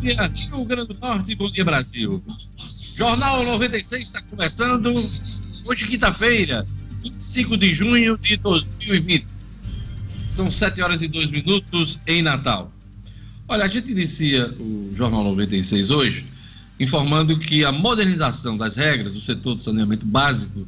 dia, Rio Grande do Norte, bom dia, Brasil. Jornal 96 está começando hoje, quinta-feira, 25 de junho de 2020. São 7 horas e 2 minutos em Natal. Olha, a gente inicia o Jornal 96 hoje informando que a modernização das regras do setor do saneamento básico,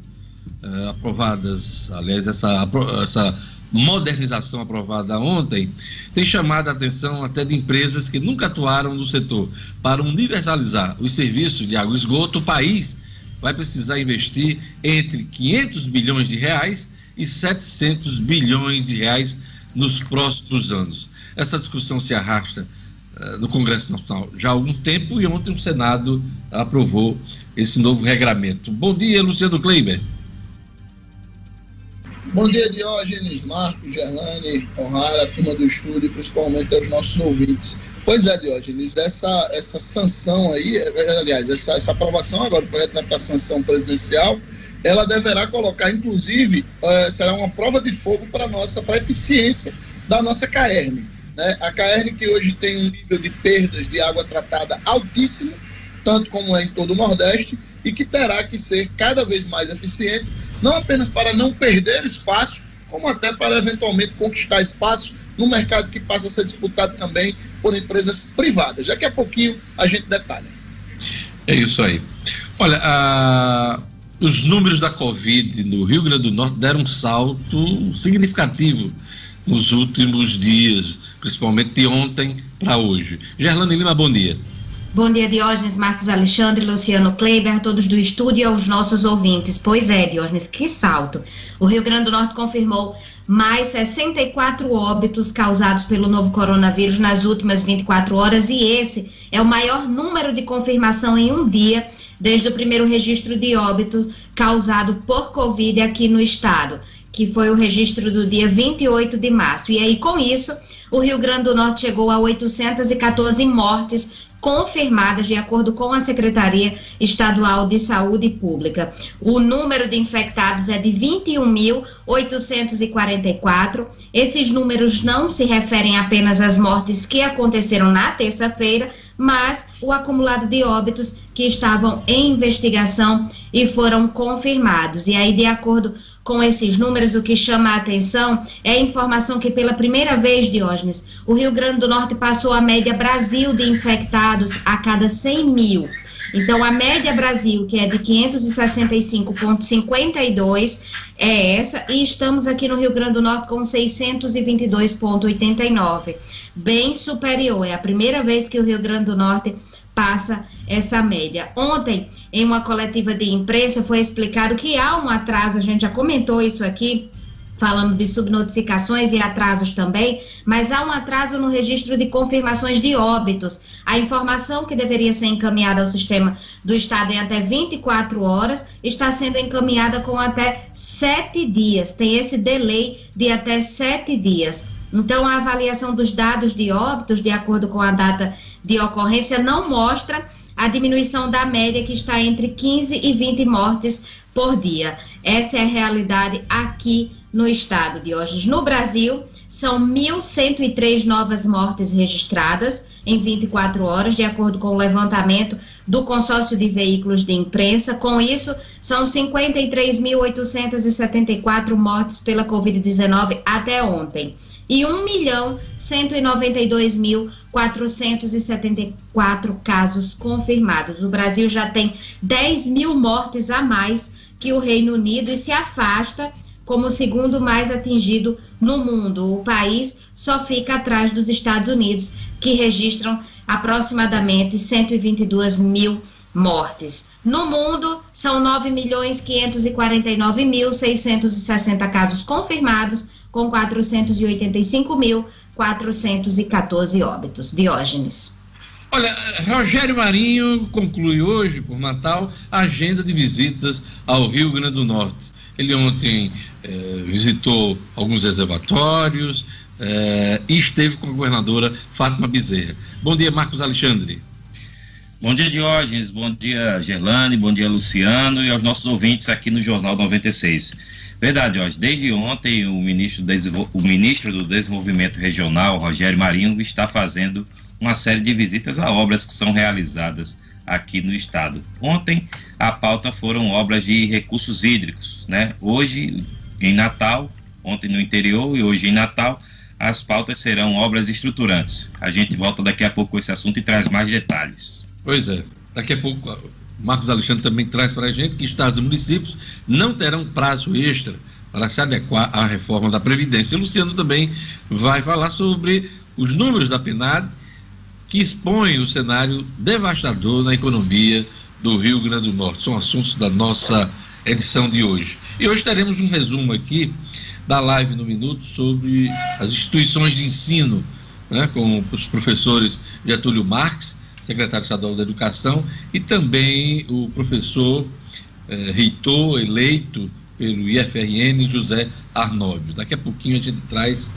eh, aprovadas, aliás, essa, essa modernização aprovada ontem, tem chamado a atenção até de empresas que nunca atuaram no setor. Para universalizar os serviços de água e esgoto, o país vai precisar investir entre 500 bilhões de reais e 700 bilhões de reais nos próximos anos. Essa discussão se arrasta uh, no Congresso Nacional já há algum tempo e ontem o Senado aprovou esse novo regramento. Bom dia, Luciano Kleiber. Bom dia, Diógenes, Marcos, Gerlane, Honrara, turma do estúdio, principalmente aos nossos ouvintes. Pois é, Diógenes, essa, essa sanção aí, aliás, essa, essa aprovação agora, o projeto vai para sanção presidencial, ela deverá colocar, inclusive, uh, será uma prova de fogo para nossa, eficiência da nossa CAERN. Né? A CAERN que hoje tem um nível de perdas de água tratada altíssimo, tanto como é em todo o Nordeste, e que terá que ser cada vez mais eficiente não apenas para não perder espaço, como até para eventualmente conquistar espaço no mercado que passa a ser disputado também por empresas privadas. Daqui a pouquinho a gente detalha. É isso aí. Olha, a... os números da Covid no Rio Grande do Norte deram um salto significativo nos últimos dias, principalmente de ontem para hoje. Gerlane Lima, bom dia. Bom dia, Diógenes, Marcos Alexandre, Luciano Kleiber, todos do estúdio e aos nossos ouvintes. Pois é, Diógenes, que salto. O Rio Grande do Norte confirmou mais 64 óbitos causados pelo novo coronavírus nas últimas 24 horas e esse é o maior número de confirmação em um dia desde o primeiro registro de óbitos causado por Covid aqui no estado, que foi o registro do dia 28 de março. E aí, com isso, o Rio Grande do Norte chegou a 814 mortes confirmadas de acordo com a Secretaria Estadual de Saúde Pública. O número de infectados é de 21.844. Esses números não se referem apenas às mortes que aconteceram na terça-feira, mas o acumulado de óbitos que estavam em investigação e foram confirmados. E aí, de acordo com esses números, o que chama a atenção é a informação que, pela primeira vez, Diógenes, o Rio Grande do Norte passou a média Brasil de infectados a cada 100 mil. Então, a média Brasil, que é de 565,52, é essa, e estamos aqui no Rio Grande do Norte com 622,89, bem superior. É a primeira vez que o Rio Grande do Norte passa essa média. Ontem, em uma coletiva de imprensa, foi explicado que há um atraso, a gente já comentou isso aqui, falando de subnotificações e atrasos também, mas há um atraso no registro de confirmações de óbitos. A informação que deveria ser encaminhada ao sistema do Estado em até 24 horas está sendo encaminhada com até sete dias. Tem esse delay de até sete dias. Então, a avaliação dos dados de óbitos, de acordo com a data de ocorrência, não mostra a diminuição da média que está entre 15 e 20 mortes por dia. Essa é a realidade aqui no estado de hoje. No Brasil, são 1.103 novas mortes registradas em 24 horas, de acordo com o levantamento do consórcio de veículos de imprensa. Com isso, são 53.874 mortes pela Covid-19 até ontem e 1 milhão 192 mil 474 casos confirmados. O Brasil já tem 10 mil mortes a mais que o Reino Unido e se afasta como o segundo mais atingido no mundo. O país só fica atrás dos Estados Unidos, que registram aproximadamente 122 mil mortes. No mundo, são 9 milhões 549 mil 660 casos confirmados, com 485.414 óbitos. Diógenes. Olha, Rogério Marinho conclui hoje, por Natal, a agenda de visitas ao Rio Grande do Norte. Ele ontem eh, visitou alguns reservatórios eh, e esteve com a governadora Fátima Bezerra. Bom dia, Marcos Alexandre. Bom dia, Diógenes. Bom dia, Gerlane. Bom dia, Luciano. E aos nossos ouvintes aqui no Jornal 96. Verdade, Diógenes. Desde ontem, o ministro, o ministro do Desenvolvimento Regional, Rogério Marinho, está fazendo uma série de visitas a obras que são realizadas aqui no estado. Ontem, a pauta foram obras de recursos hídricos, né? Hoje, em Natal, ontem no interior e hoje em Natal, as pautas serão obras estruturantes. A gente volta daqui a pouco com esse assunto e traz mais detalhes. Pois é. Daqui a pouco Marcos Alexandre também traz para a gente que estados e municípios não terão prazo extra para se adequar à reforma da Previdência. E Luciano também vai falar sobre os números da PNAD que expõem o cenário devastador na economia do Rio Grande do Norte. São assuntos da nossa edição de hoje. E hoje teremos um resumo aqui da live no Minuto sobre as instituições de ensino, né, com os professores Getúlio Marques secretário estadual da Educação, e também o professor eh, reitor eleito pelo IFRN, José Arnóbio. Daqui a pouquinho a gente traz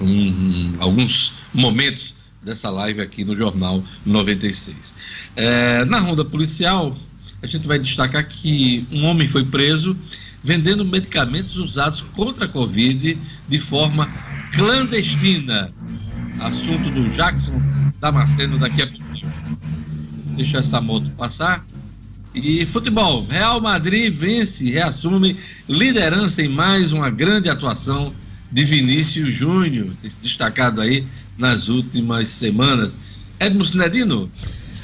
um, alguns momentos dessa live aqui no Jornal 96. Eh, na ronda policial, a gente vai destacar que um homem foi preso vendendo medicamentos usados contra a Covid de forma clandestina. Assunto do Jackson Damasceno daqui a pouco. Deixa essa moto passar. E futebol, Real Madrid vence, reassume liderança em mais uma grande atuação de Vinícius Júnior, destacado aí nas últimas semanas. Edmo Sinedino.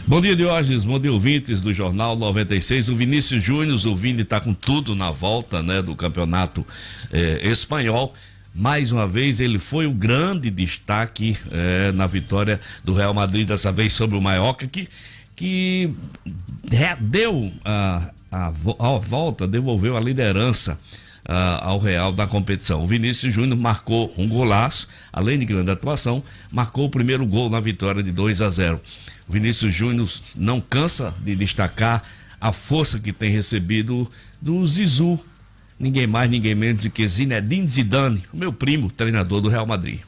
Bom dia, Diógenes. Bom dia, ouvintes do Jornal 96. O Vinícius Júnior, o Vini está com tudo na volta né, do campeonato eh, espanhol. Mais uma vez, ele foi o grande destaque eh, na vitória do Real Madrid, dessa vez sobre o Mallorca, que que deu a, a, a volta, devolveu a liderança ao Real da competição. O Vinícius Júnior marcou um golaço, além de grande atuação, marcou o primeiro gol na vitória de 2 a 0. O Vinícius Júnior não cansa de destacar a força que tem recebido do Zizu, ninguém mais, ninguém menos do que Zinedine Zidane, meu primo, treinador do Real Madrid.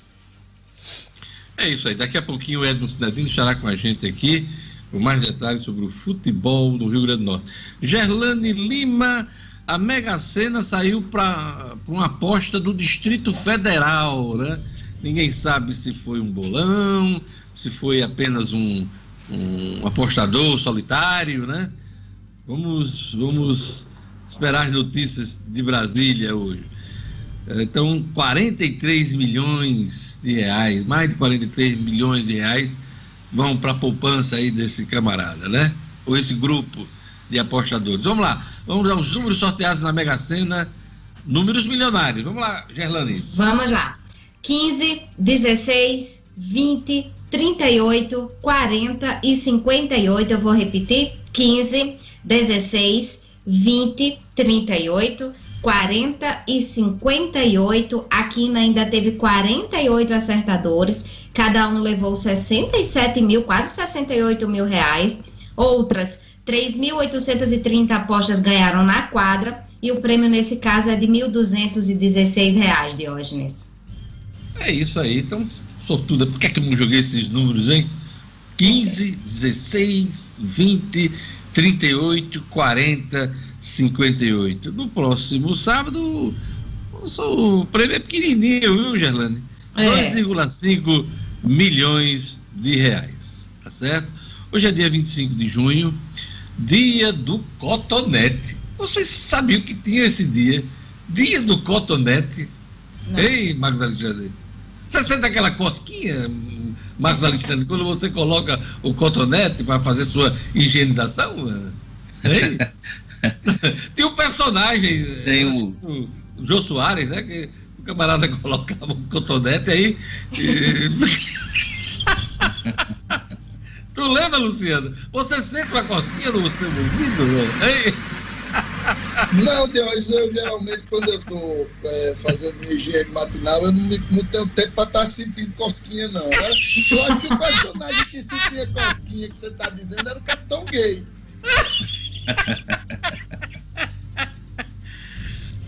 É isso aí, daqui a pouquinho o Edmo Zinedine estará com a gente aqui com mais detalhes sobre o futebol do Rio Grande do Norte. Gerlane Lima, a Mega Sena saiu para uma aposta do Distrito Federal, né? Ninguém sabe se foi um bolão, se foi apenas um, um apostador solitário, né? Vamos, vamos esperar as notícias de Brasília hoje. Então, 43 milhões de reais, mais de 43 milhões de reais vão para a poupança aí desse camarada, né? Ou esse grupo de apostadores. Vamos lá, vamos aos números sorteados na Mega Sena, números milionários. Vamos lá, Gerlane. Vamos lá. 15, 16, 20, 38, 40 e 58. Eu vou repetir: 15, 16, 20, 38, 40 e 58. Aqui ainda teve 48 acertadores. Cada um levou 67 mil, quase 68 mil reais. Outras 3.830 apostas ganharam na quadra. E o prêmio nesse caso é de 1.216 reais, Diógenes. É isso aí. Então, sortuda. Por que, é que eu não joguei esses números, hein? 15, 16, 20, 38, 40, 58. No próximo sábado, o prêmio é pequenininho, viu, Gerlane? É. 2,5 milhões de reais, tá certo? Hoje é dia 25 de junho, dia do cotonete. Vocês sabiam que tinha esse dia? Dia do cotonete. Não. Ei, Marcos Alexandre. Você sente aquela cosquinha, Marcos Alexandre, quando você coloca o cotonete para fazer sua higienização? Hein? Tem um personagem. Tem o. o Jô Soares, né? Que o camarada colocava um cotonete aí. E... tu lembra, Luciano? Você sente uma cosquinha no seu ouvido? Hein? Não, Deus, eu geralmente, quando eu estou é, fazendo minha higiene matinal, eu não, não tenho tempo para estar tá sentindo cosquinha, não. Eu acho que o personagem que sentia cosquinha que você está dizendo era o Capitão Gay.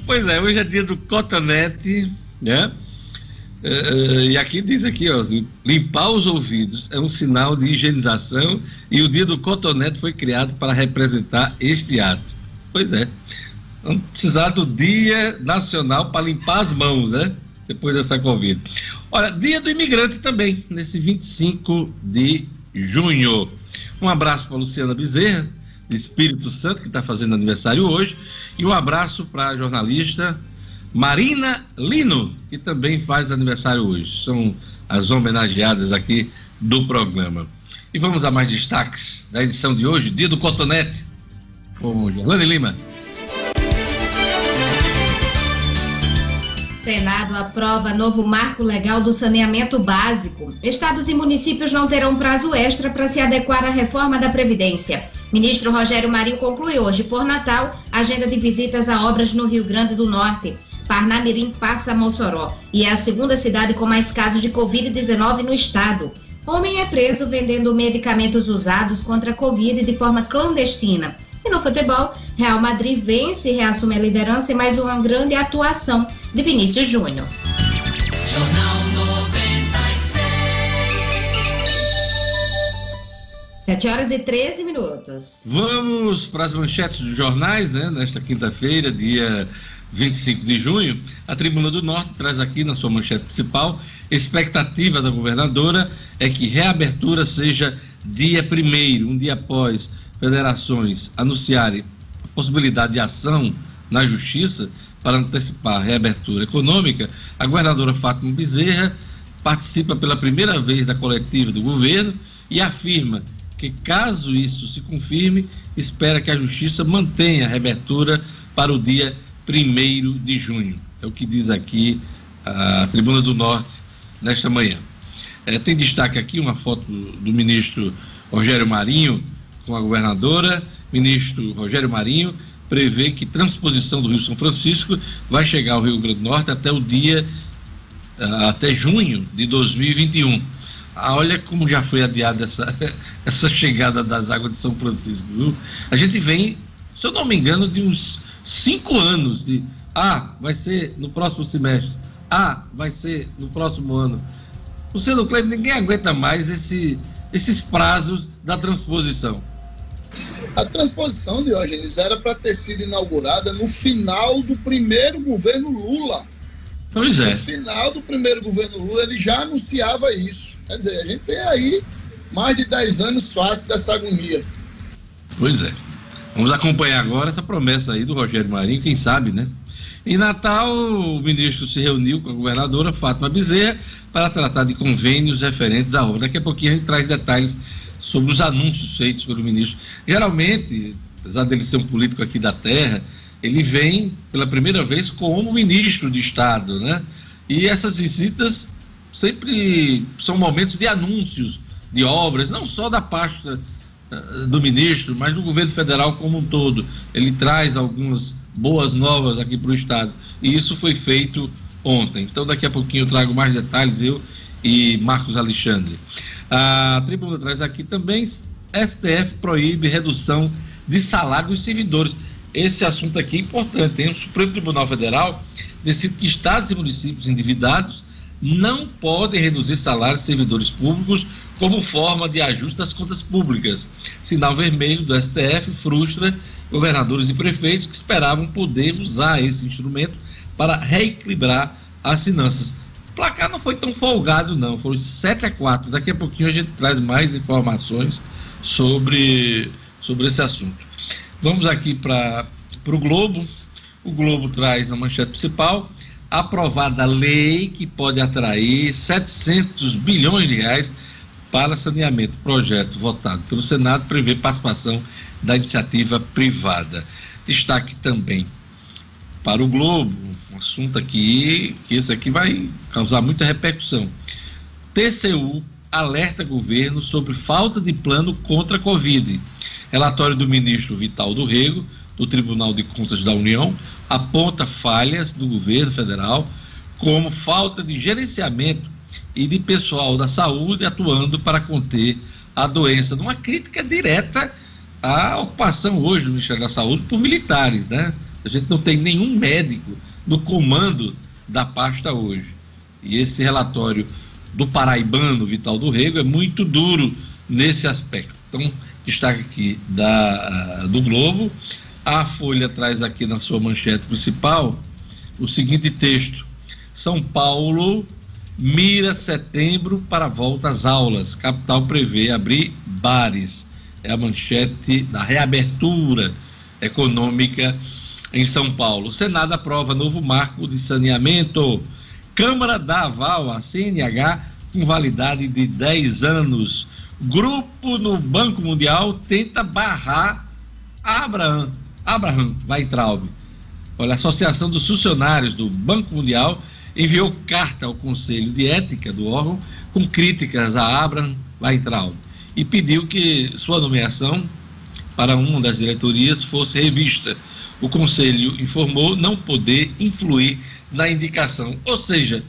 pois é, hoje é dia do cotonete, né? Uh, e aqui diz aqui, ó, limpar os ouvidos é um sinal de higienização e o dia do cotonete foi criado para representar este ato. Pois é. Vamos precisar do Dia Nacional para limpar as mãos, né? Depois dessa Covid. Olha, Dia do Imigrante também, nesse 25 de junho. Um abraço para Luciana Bezerra, de Espírito Santo, que está fazendo aniversário hoje, e um abraço para a jornalista Marina Lino, que também faz aniversário hoje. São as homenageadas aqui do programa. E vamos a mais destaques da edição de hoje, Dia do Cotonete, com Gerlane Lima. Senado aprova novo marco legal do saneamento básico. Estados e municípios não terão prazo extra para se adequar à reforma da Previdência. Ministro Rogério Marinho conclui hoje, por Natal, agenda de visitas a obras no Rio Grande do Norte. Parnamirim passa a Mossoró e é a segunda cidade com mais casos de Covid-19 no estado. Homem é preso vendendo medicamentos usados contra a Covid de forma clandestina. E no futebol, Real Madrid vence e reassume a liderança em mais uma grande atuação de Vinícius Júnior. Jornal 96. 7 horas e 13 minutos. Vamos para as manchetes dos jornais, né? Nesta quinta-feira, dia 25 de junho, a Tribuna do Norte traz aqui na sua manchete principal: expectativa da governadora é que reabertura seja dia primeiro, um dia após federações anunciarem a possibilidade de ação na justiça para antecipar a reabertura econômica, a governadora Fátima Bezerra participa pela primeira vez da coletiva do governo e afirma que, caso isso se confirme, espera que a justiça mantenha a reabertura para o dia 1 de junho. É o que diz aqui a Tribuna do Norte nesta manhã. É, tem destaque aqui uma foto do, ministro Rogério Marinho com a governadora. Ministro Rogério Marinho prevê que transposição do Rio São Francisco vai chegar ao Rio Grande do Norte até o dia uh, até junho de 2021. Ah, olha como já foi adiada essa, essa chegada das águas de São Francisco. Viu? A gente vem, se eu não me engano, de uns cinco anos de ah, vai ser no próximo semestre, ah, vai ser no próximo ano. O Sendo Cleber, ninguém aguenta mais esse, esses prazos da transposição. A transposição, Diógenes, era para ter sido inaugurada no final do primeiro governo Lula. Pois é. No final do primeiro governo Lula, ele já anunciava isso. Quer dizer, a gente tem aí mais de 10 anos fácil dessa agonia. Pois é. Vamos acompanhar agora essa promessa aí do Rogério Marinho, quem sabe, né? Em Natal, o ministro se reuniu com a governadora Fátima Bezerra para tratar de convênios referentes à obra. Daqui a pouquinho a gente traz detalhes sobre os anúncios feitos pelo ministro. Geralmente, apesar dele ser um político aqui da terra, ele vem pela primeira vez como ministro de Estado, né? E essas visitas sempre são momentos de anúncios de obras, não só da pasta do ministro, mas do governo federal como um todo. Ele traz algumas boas novas aqui para o Estado. E isso foi feito ontem. Então, daqui a pouquinho eu trago mais detalhes, eu e Marcos Alexandre. A tribuna traz aqui também: STF proíbe redução de salário dos servidores. Esse assunto aqui é importante. Hein? O Supremo Tribunal Federal decide que estados e municípios endividados não podem reduzir salários de servidores públicos como forma de ajuste das contas públicas. Sinal vermelho do STF frustra governadores e prefeitos que esperavam poder usar esse instrumento para reequilibrar as finanças. O placar não foi tão folgado, não, foram 7 a 4. Daqui a pouquinho a gente traz mais informações sobre, sobre esse assunto. Vamos aqui para o Globo. O Globo traz na manchete principal aprovada lei que pode atrair 700 bilhões de reais para saneamento. Projeto votado pelo Senado prevê participação da iniciativa privada. Destaque também para o Globo, um assunto aqui que esse aqui vai causar muita repercussão. TCU alerta governo sobre falta de plano contra a Covid. Relatório do ministro Vital do Rego, do Tribunal de Contas da União, aponta falhas do governo federal, como falta de gerenciamento e de pessoal da saúde atuando para conter a doença, numa crítica direta à ocupação hoje do Ministério da Saúde por militares, né? A gente não tem nenhum médico no comando da pasta hoje. E esse relatório do paraibano Vital do Rego é muito duro nesse aspecto. Então, destaque aqui da, do Globo. A Folha traz aqui na sua manchete principal o seguinte texto: São Paulo mira setembro para volta às aulas. Capital prevê abrir bares. É a manchete da reabertura econômica em São Paulo. Senado aprova novo marco de saneamento. Câmara dá aval à CNH com validade de 10 anos. Grupo no Banco Mundial tenta barrar Abraham, Abraham Weintraub. Olha, a Associação dos Funcionários do Banco Mundial enviou carta ao Conselho de Ética do órgão com críticas a Abraham Weintraub e pediu que sua nomeação para uma das diretorias fosse revista. O Conselho informou não poder influir na indicação. Ou seja,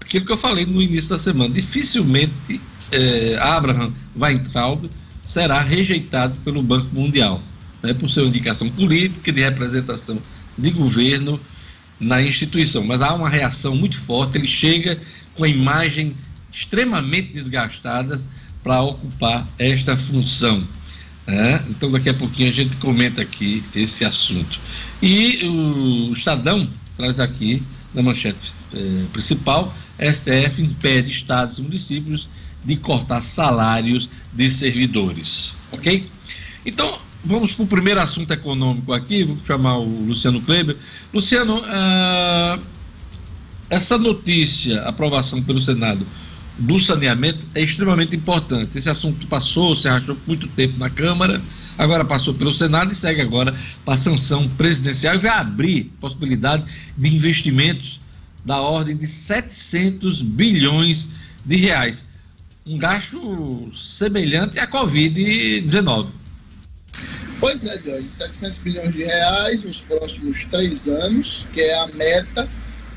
aquilo que eu falei no início da semana, dificilmente eh, Abraham Weintraub será rejeitado pelo Banco Mundial, né, por sua indicação política de representação de governo na instituição. Mas há uma reação muito forte, ele chega com a imagem extremamente desgastada para ocupar esta função. Né? Então, daqui a pouquinho a gente comenta aqui esse assunto. E o Estadão traz aqui, na manchete eh, principal, STF impede estados e municípios de cortar salários de servidores. Ok? Então, vamos para o primeiro assunto econômico aqui, vou chamar o Luciano Kleber. Luciano, uh, essa notícia, aprovação pelo Senado do saneamento, é extremamente importante. Esse assunto passou, se arrastou muito tempo na Câmara, agora passou pelo Senado e segue agora para a sanção presidencial e vai abrir possibilidade de investimentos da ordem de 700 bilhões de reais. Um gasto semelhante à Covid-19. Pois é, Jorge, 700 bilhões de reais nos próximos três anos, que é a meta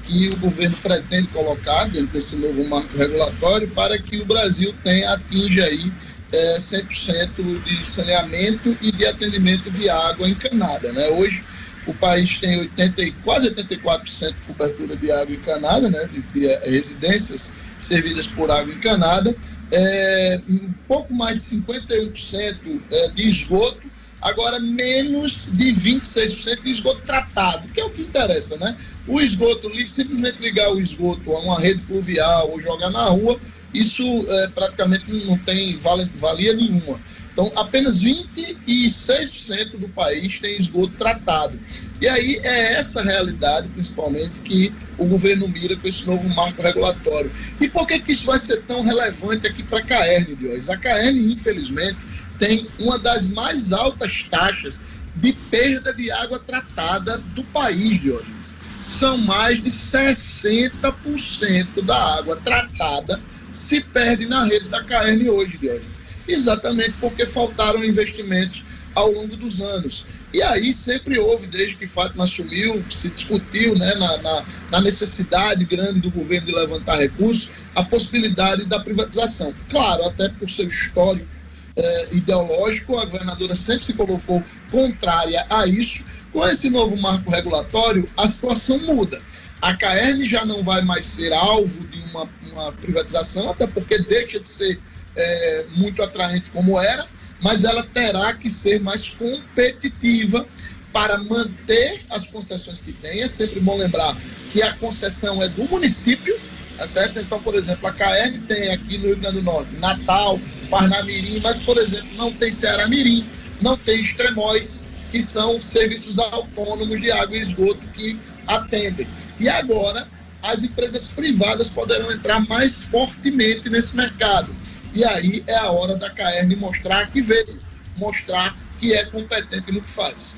que o governo pretende colocar dentro desse novo marco regulatório para que o Brasil tenha, atinja aí é, 100% de saneamento e de atendimento de água encanada. Né? Hoje, o país tem 80, quase 84% de cobertura de água encanada, né, de, de eh, residências servidas por água encanada, é, um pouco mais de 51% é, de esgoto, agora menos de 26% de esgoto tratado, que é o que interessa, né? O esgoto, simplesmente ligar o esgoto a uma rede pluvial ou jogar na rua, isso é, praticamente não tem valia nenhuma. Então, apenas 26% do país tem esgoto tratado. E aí é essa realidade, principalmente, que o governo mira com esse novo marco regulatório. E por que, que isso vai ser tão relevante aqui para a Caerne, Diógenes? A Caerne, infelizmente, tem uma das mais altas taxas de perda de água tratada do país, Diógenes. São mais de 60% da água tratada se perde na rede da Caerne hoje, Diógenes exatamente porque faltaram investimentos ao longo dos anos. E aí sempre houve, desde que Fátima assumiu, se discutiu né, na, na, na, necessidade grande do governo de levantar recursos, a possibilidade da privatização. Claro, até por seu histórico eh, ideológico, a governadora sempre se colocou contrária a isso. Com esse novo marco regulatório, a situação muda. A CAERN já não vai mais ser alvo de uma, uma privatização, até porque deixa de ser é, muito atraente como era, mas ela terá que ser mais competitiva para manter as concessões que tem. É sempre bom lembrar que a concessão é do município, tá certo? Então, por exemplo, a CAERN tem aqui no Rio Grande do Norte Natal, Parnamirim, mas, por exemplo, não tem Ceará Mirim, não tem Extremóis, que são serviços autônomos de água e esgoto que atendem. E agora, as empresas privadas poderão entrar mais fortemente nesse mercado. E aí é a hora da CAERN mostrar que veio, mostrar que é competente no que faz.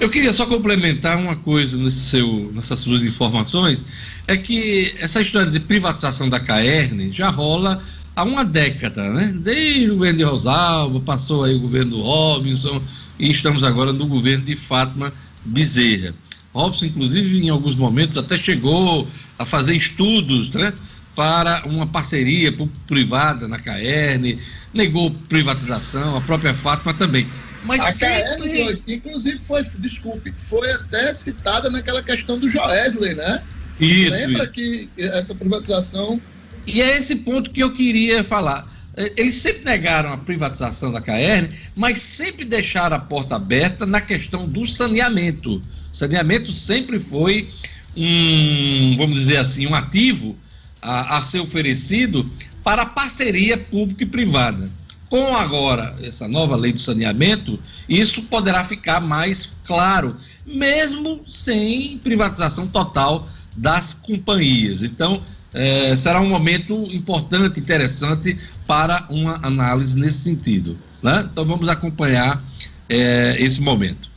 Eu queria só complementar uma coisa nesse seu, nessas suas informações, é que essa história de privatização da CAERN já rola há uma década, né? Desde o governo de Rosalva, passou aí o governo do Robinson e estamos agora no governo de Fátima Bezerra. Robson, inclusive, em alguns momentos até chegou a fazer estudos, né? para uma parceria privada na CAERN, negou privatização, a própria Fátima também. Mas a sempre... CAERN, inclusive, foi, desculpe, foi até citada naquela questão do Joesley, né? Isso, Lembra isso. que essa privatização. E é esse ponto que eu queria falar. É, eles sempre negaram a privatização da KR, mas sempre deixaram a porta aberta na questão do saneamento. O saneamento sempre foi um, vamos dizer assim, um ativo a, a ser oferecido para a parceria pública e privada. Com agora essa nova lei do saneamento, isso poderá ficar mais claro, mesmo sem privatização total das companhias. Então, é, será um momento importante, interessante para uma análise nesse sentido. Né? Então, vamos acompanhar é, esse momento.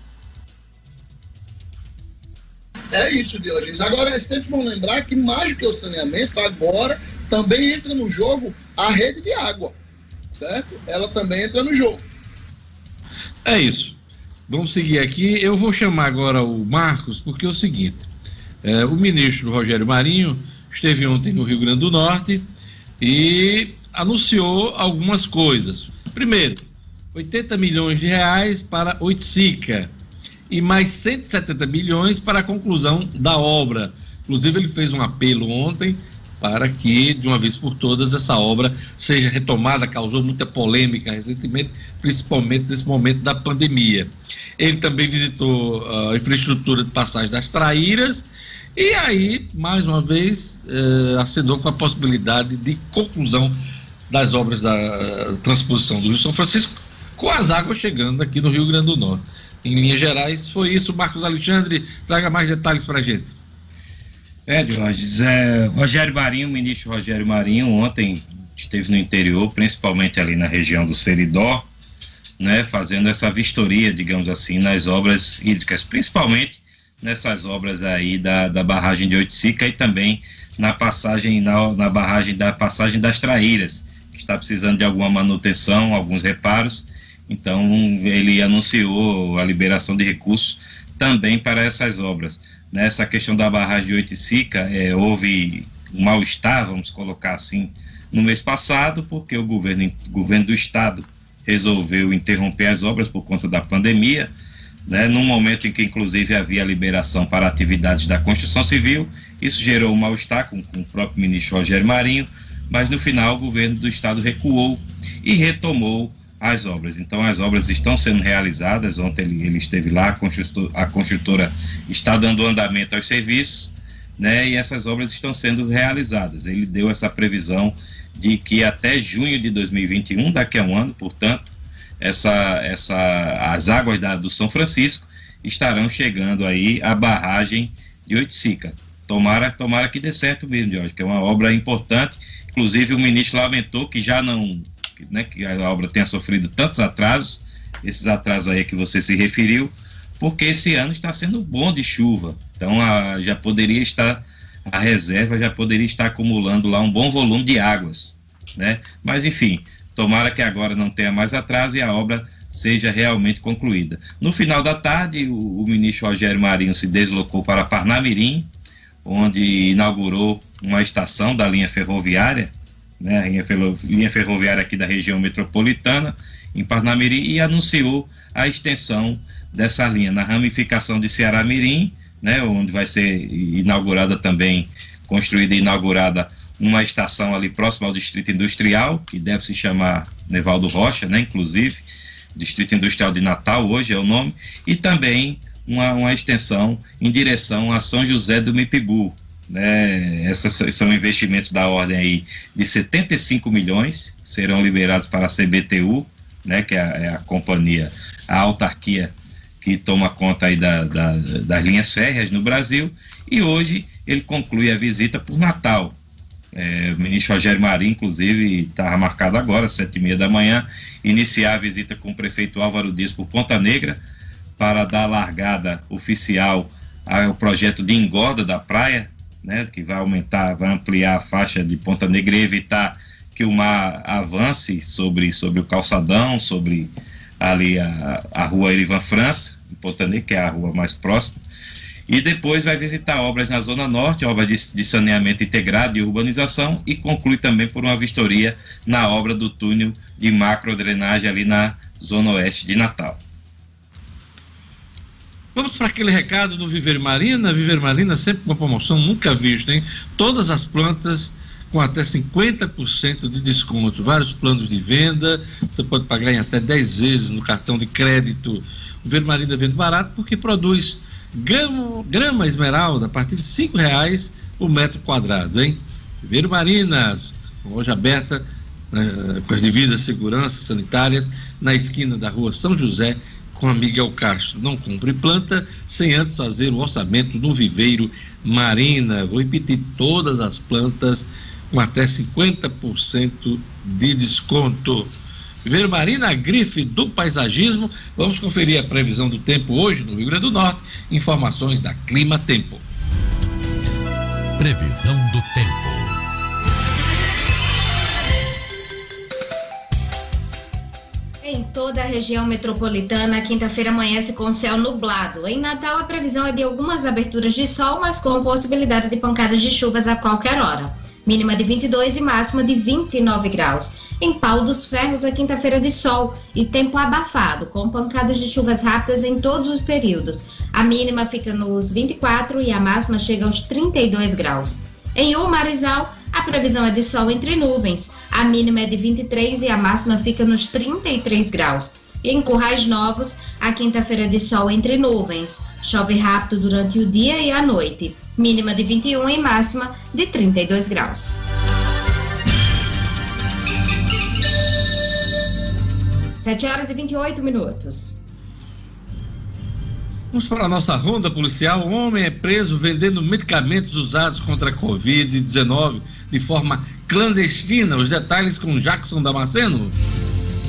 É isso, Diogenes. Agora, é sempre bom lembrar que, mais do que o saneamento, agora também entra no jogo a rede de água certo? Ela também entra no jogo. É isso. Vamos seguir aqui. Eu vou chamar agora o Marcos, porque é o seguinte: é, o ministro Rogério Marinho esteve ontem no Rio Grande do Norte e anunciou algumas coisas. Primeiro, 80 milhões de reais para Oiticica e mais 170 milhões para a conclusão da obra. Inclusive, ele fez um apelo ontem para que, de uma vez por todas, essa obra seja retomada. Causou muita polêmica recentemente, principalmente nesse momento da pandemia. Ele também visitou a infraestrutura de passagem das Traíras e aí, mais uma vez, eh, assinou com a possibilidade de conclusão das obras da transposição do Rio São Francisco, com as águas chegando aqui no Rio Grande do Norte. Em linhas gerais, foi isso. Marcos Alexandre, traga mais detalhes para a gente. É, Diógenes, é, Rogério Marinho, ministro Rogério Marinho, ontem esteve no interior, principalmente ali na região do Seridó, né, fazendo essa vistoria, digamos assim, nas obras hídricas, principalmente nessas obras aí da, da barragem de Oiticica e também na passagem, na, na barragem da passagem das Traíras, que está precisando de alguma manutenção, alguns reparos, então ele anunciou a liberação de recursos também para essas obras nessa questão da barragem de Oiticica, é, houve um mal-estar, vamos colocar assim, no mês passado, porque o governo, o governo do estado resolveu interromper as obras por conta da pandemia, né, num momento em que inclusive havia liberação para atividades da construção civil, isso gerou um mal-estar com, com o próprio ministro Rogério Marinho, mas no final o governo do estado recuou e retomou as obras. Então, as obras estão sendo realizadas. Ontem ele, ele esteve lá, a construtora, a construtora está dando andamento aos serviços, né? E essas obras estão sendo realizadas. Ele deu essa previsão de que até junho de 2021, daqui a um ano, portanto, essa, essa, as águas da, do São Francisco estarão chegando aí à barragem de Oiticica. Tomara, tomara que dê certo mesmo, Jorge, que é uma obra importante. Inclusive, o ministro lamentou que já não que, né, que a obra tenha sofrido tantos atrasos, esses atrasos aí que você se referiu, porque esse ano está sendo bom de chuva. Então a, já poderia estar, a reserva já poderia estar acumulando lá um bom volume de águas. Né? Mas enfim, tomara que agora não tenha mais atraso e a obra seja realmente concluída. No final da tarde, o, o ministro Rogério Marinho se deslocou para Parnamirim, onde inaugurou uma estação da linha ferroviária né, linha, ferroviária aqui da região metropolitana, em Parnamirim, e anunciou a extensão dessa linha na ramificação de Ceará Mirim, né, onde vai ser inaugurada também, construída e inaugurada uma estação ali próxima ao Distrito Industrial, que deve se chamar Nevaldo Rocha, né, inclusive, Distrito Industrial de Natal, hoje é o nome, e também uma, uma extensão em direção a São José do Mipibu, né, esses são investimentos da ordem aí de 75 milhões, serão liberados para a CBTU, né, que é a, é a companhia, a autarquia que toma conta aí da, da, das linhas férreas no Brasil, e hoje ele conclui a visita por Natal. É, o ministro Rogério Marinho, inclusive, estava marcado agora, sete e meia da manhã, iniciar a visita com o prefeito Álvaro Dias por Ponta Negra, para dar largada oficial ao projeto de engorda da praia, né, que vai aumentar, vai ampliar a faixa de Ponta Negra e evitar que o mar avance sobre, sobre o calçadão, sobre ali a, a rua Erivan França, em Ponta Negra, que é a rua mais próxima, e depois vai visitar obras na Zona Norte, obras de, de saneamento integrado e urbanização, e conclui também por uma vistoria na obra do túnel de macro drenagem ali na Zona Oeste de Natal. Vamos para aquele recado do Viver Marina. Viver Marina sempre com uma promoção nunca vista, hein? Todas as plantas com até 50% de desconto. Vários planos de venda, você pode pagar em até 10 vezes no cartão de crédito. O Marina vende barato porque produz grama, grama esmeralda a partir de R$ reais o metro quadrado, hein? Viver Marinas, loja aberta né, com as devidas seguranças sanitárias na esquina da rua São José com a Miguel Castro. Não compre planta sem antes fazer o orçamento do viveiro Marina. Vou repetir todas as plantas com até 50% de desconto. Viveiro Marina, grife do paisagismo. Vamos conferir a previsão do tempo hoje no Rio Grande do Norte. Informações da Clima Tempo. Previsão do tempo. Em toda a região metropolitana, quinta-feira amanhece com céu nublado. Em Natal, a previsão é de algumas aberturas de sol, mas com possibilidade de pancadas de chuvas a qualquer hora. Mínima de 22 e máxima de 29 graus. Em Pau dos Ferros, a quinta-feira de sol e tempo abafado, com pancadas de chuvas rápidas em todos os períodos. A mínima fica nos 24 e a máxima chega aos 32 graus. Em Umarizal, a previsão é de sol entre nuvens. A mínima é de 23 e a máxima fica nos 33 graus. Em Currais Novos, a quinta-feira é de sol entre nuvens. Chove rápido durante o dia e a noite. Mínima de 21 e máxima de 32 graus. Sete horas e 28 minutos. Vamos para a nossa ronda policial. Um homem é preso vendendo medicamentos usados contra a Covid-19 de forma clandestina. Os detalhes com Jackson Damasceno.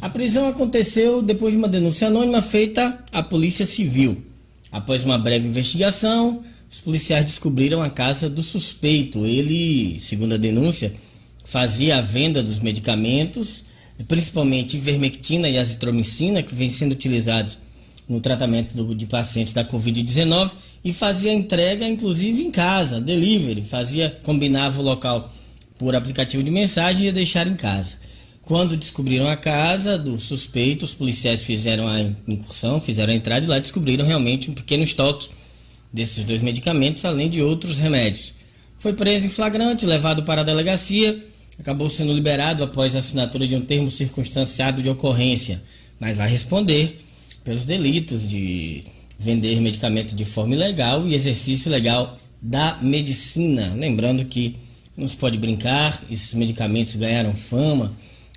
A prisão aconteceu depois de uma denúncia anônima feita à Polícia Civil. Após uma breve investigação, os policiais descobriram a casa do suspeito. Ele, segundo a denúncia, fazia a venda dos medicamentos, principalmente ivermectina e azitromicina, que vêm sendo utilizados no tratamento do, de pacientes da Covid-19, e fazia entrega, inclusive, em casa, delivery, fazia, combinava o local por aplicativo de mensagem e ia deixar em casa. Quando descobriram a casa do suspeito, os policiais fizeram a incursão, fizeram a entrada e lá descobriram realmente um pequeno estoque desses dois medicamentos, além de outros remédios. Foi preso em flagrante, levado para a delegacia, acabou sendo liberado após a assinatura de um termo circunstanciado de ocorrência, mas vai responder pelos delitos de vender medicamento de forma ilegal e exercício ilegal da medicina. Lembrando que não se pode brincar, esses medicamentos ganharam fama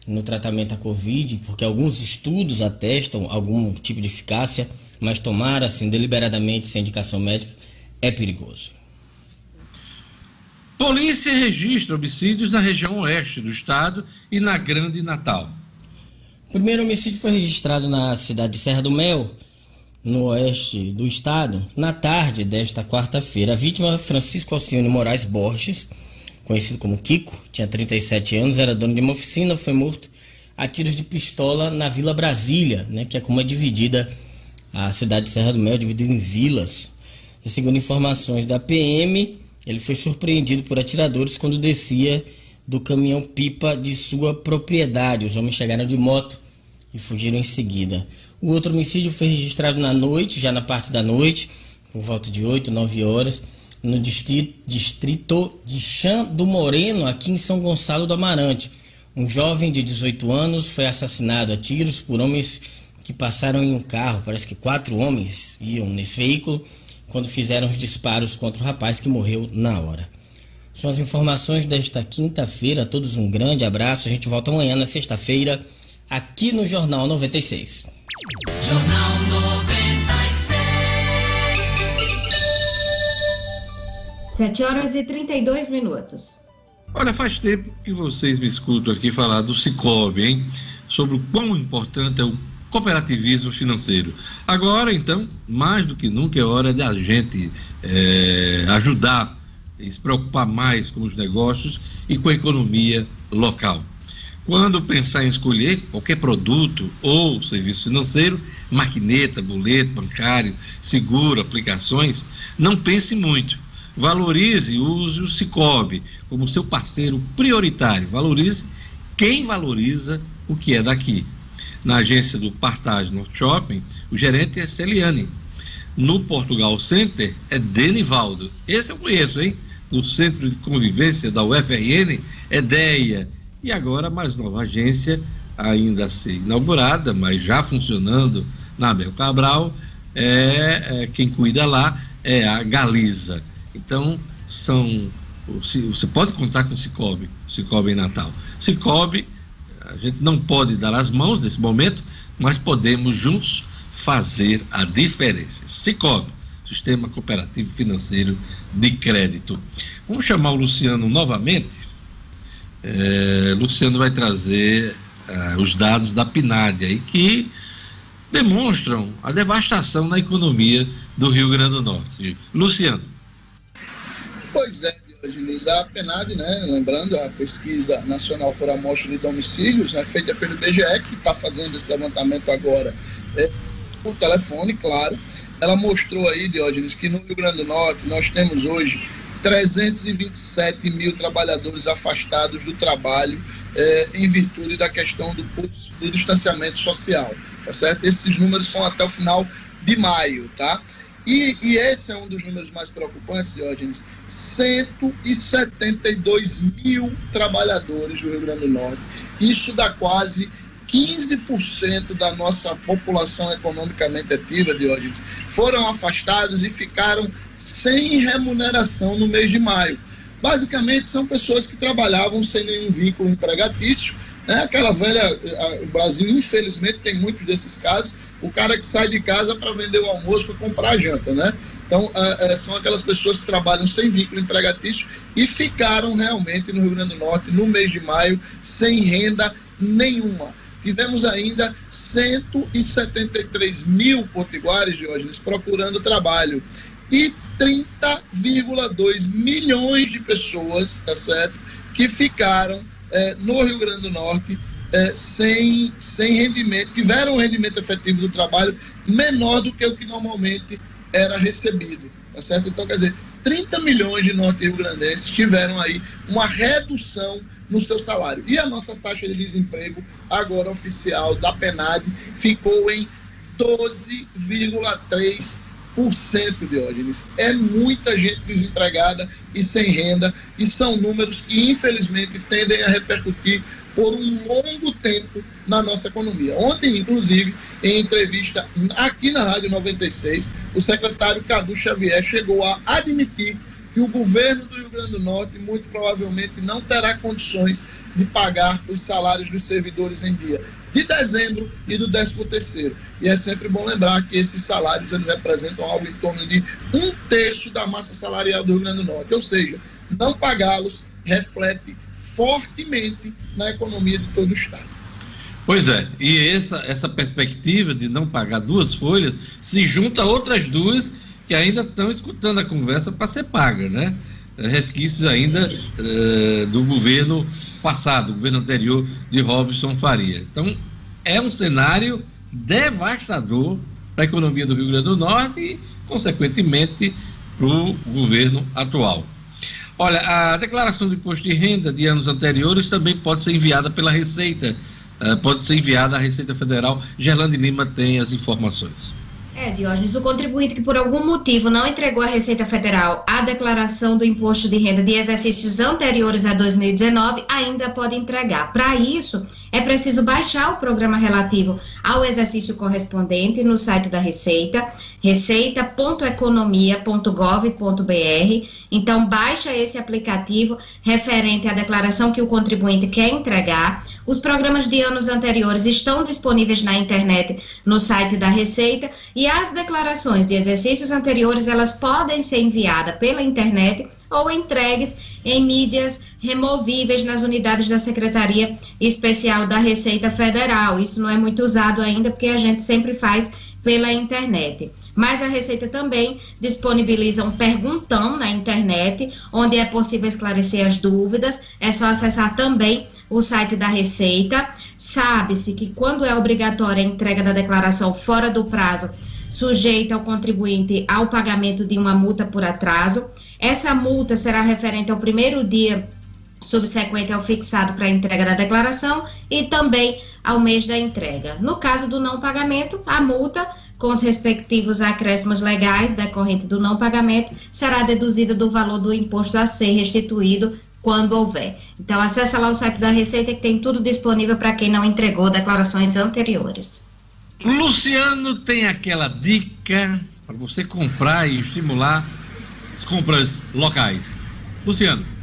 no tratamento à Covid, porque alguns estudos atestam algum tipo de eficácia, mas tomar assim deliberadamente sem indicação médica é perigoso. Polícia registra homicídios na região oeste do estado e na Grande Natal. O primeiro homicídio foi registrado na cidade de Serra do Mel, no oeste do estado, na tarde desta quarta-feira. A vítima, Francisco Alcione Moraes Borges, conhecido como Kiko, tinha 37 anos, era dono de uma oficina, foi morto a tiros de pistola na Vila Brasília, né, que é como é dividida a cidade de Serra do Mel, dividida em vilas. E segundo informações da PM, ele foi surpreendido por atiradores quando descia do caminhão pipa de sua propriedade. Os homens chegaram de moto e fugiram em seguida. O outro homicídio foi registrado na noite, já na parte da noite, por volta de 8, 9 horas no distrito, distrito de Chã do Moreno, aqui em São Gonçalo do Amarante. Um jovem de 18 anos foi assassinado a tiros por homens que passaram em um carro. Parece que quatro homens iam nesse veículo quando fizeram os disparos contra o rapaz que morreu na hora. São as informações desta quinta-feira. Todos um grande abraço. A gente volta amanhã na sexta-feira aqui no Jornal 96. Jornal 96. 7 horas e 32 minutos. Olha, faz tempo que vocês me escutam aqui falar do Cicobi, hein? Sobre o quão importante é o cooperativismo financeiro. Agora, então, mais do que nunca é hora de a gente é, ajudar e se preocupar mais com os negócios e com a economia local. Quando pensar em escolher qualquer produto ou serviço financeiro, maquineta, boleto bancário, seguro, aplicações, não pense muito. Valorize use o Cicobi como seu parceiro prioritário. Valorize quem valoriza o que é daqui. Na agência do Partage North Shopping, o gerente é Celiane. No Portugal Center é Denivaldo. Esse eu conheço, hein? No Centro de Convivência da UFRN é DEIA e agora mais nova agência, ainda a ser inaugurada, mas já funcionando na Abel Cabral, é, é, quem cuida lá é a Galiza. Então, são. Você pode contar com o Cicobi, Cicobi em Natal. Cicobi, a gente não pode dar as mãos nesse momento, mas podemos juntos fazer a diferença. Cicobi, Sistema Cooperativo Financeiro de Crédito. Vamos chamar o Luciano novamente é, Luciano vai trazer é, os dados da PNAD aí, que demonstram a devastação na economia do Rio Grande do Norte. Luciano. Pois é, Diogenes, a PNAD, né, lembrando a pesquisa nacional por amostra de domicílios, né, feita pelo IBGE, que está fazendo esse levantamento agora é, por telefone, claro, ela mostrou aí, Diógenes, que no Rio Grande do Norte nós temos hoje 327 mil trabalhadores afastados do trabalho eh, em virtude da questão do, do distanciamento social, tá certo? Esses números são até o final de maio, tá? E, e, esse é um dos números mais preocupantes, Diógenes. 172 mil trabalhadores do Rio Grande do Norte. Isso dá quase 15% da nossa população economicamente ativa, Diógenes, foram afastados e ficaram sem remuneração no mês de maio. Basicamente, são pessoas que trabalhavam sem nenhum vínculo empregatício, né? aquela velha. O Brasil, infelizmente, tem muitos desses casos. O cara que sai de casa para vender o almoço, para comprar a janta, né? Então, é, são aquelas pessoas que trabalham sem vínculo empregatício e ficaram realmente no Rio Grande do Norte, no mês de maio, sem renda nenhuma tivemos ainda 173 mil potiguares, Diógenes, procurando trabalho. E 30,2 milhões de pessoas, tá certo, que ficaram é, no Rio Grande do Norte é, sem, sem rendimento, tiveram um rendimento efetivo do trabalho menor do que o que normalmente era recebido, tá certo? Então, quer dizer, 30 milhões de norte-rio-grandenses tiveram aí uma redução no seu salário. E a nossa taxa de desemprego, agora oficial da PENAD, ficou em 12,3%, Diógenes. É muita gente desempregada e sem renda, e são números que, infelizmente, tendem a repercutir por um longo tempo na nossa economia. Ontem, inclusive, em entrevista aqui na Rádio 96, o secretário Cadu Xavier chegou a admitir que o governo do Rio Grande do Norte muito provavelmente não terá condições de pagar os salários dos servidores em dia de dezembro e do 13 terceiro. E é sempre bom lembrar que esses salários eles representam algo em torno de um terço da massa salarial do Rio Grande do Norte. Ou seja, não pagá-los reflete fortemente na economia de todo o Estado. Pois é, e essa, essa perspectiva de não pagar duas folhas se junta a outras duas que ainda estão escutando a conversa para ser paga, né? Resquícios ainda uh, do governo passado, do governo anterior de Robson Faria. Então, é um cenário devastador para a economia do Rio Grande do Norte e, consequentemente, para o governo atual. Olha, a declaração de imposto de renda de anos anteriores também pode ser enviada pela Receita, uh, pode ser enviada à Receita Federal. Gerlane Lima tem as informações. É, Diógenes, o contribuinte que por algum motivo não entregou à Receita Federal a declaração do imposto de renda de exercícios anteriores a 2019 ainda pode entregar. Para isso, é preciso baixar o programa relativo ao exercício correspondente no site da Receita, receita.economia.gov.br. Então, baixa esse aplicativo referente à declaração que o contribuinte quer entregar. Os programas de anos anteriores estão disponíveis na internet no site da Receita e as declarações de exercícios anteriores elas podem ser enviadas pela internet ou entregues em mídias removíveis nas unidades da Secretaria Especial da Receita Federal. Isso não é muito usado ainda porque a gente sempre faz pela internet. Mas a Receita também disponibiliza um perguntão na internet, onde é possível esclarecer as dúvidas. É só acessar também o site da Receita. Sabe-se que quando é obrigatória a entrega da declaração fora do prazo, sujeita o contribuinte ao pagamento de uma multa por atraso. Essa multa será referente ao primeiro dia subsequente ao fixado para a entrega da declaração e também ao mês da entrega. No caso do não pagamento, a multa com os respectivos acréscimos legais decorrente do não pagamento será deduzida do valor do imposto a ser restituído quando houver. Então, acessa lá o site da Receita que tem tudo disponível para quem não entregou declarações anteriores. Luciano tem aquela dica para você comprar e estimular as compras locais. Luciano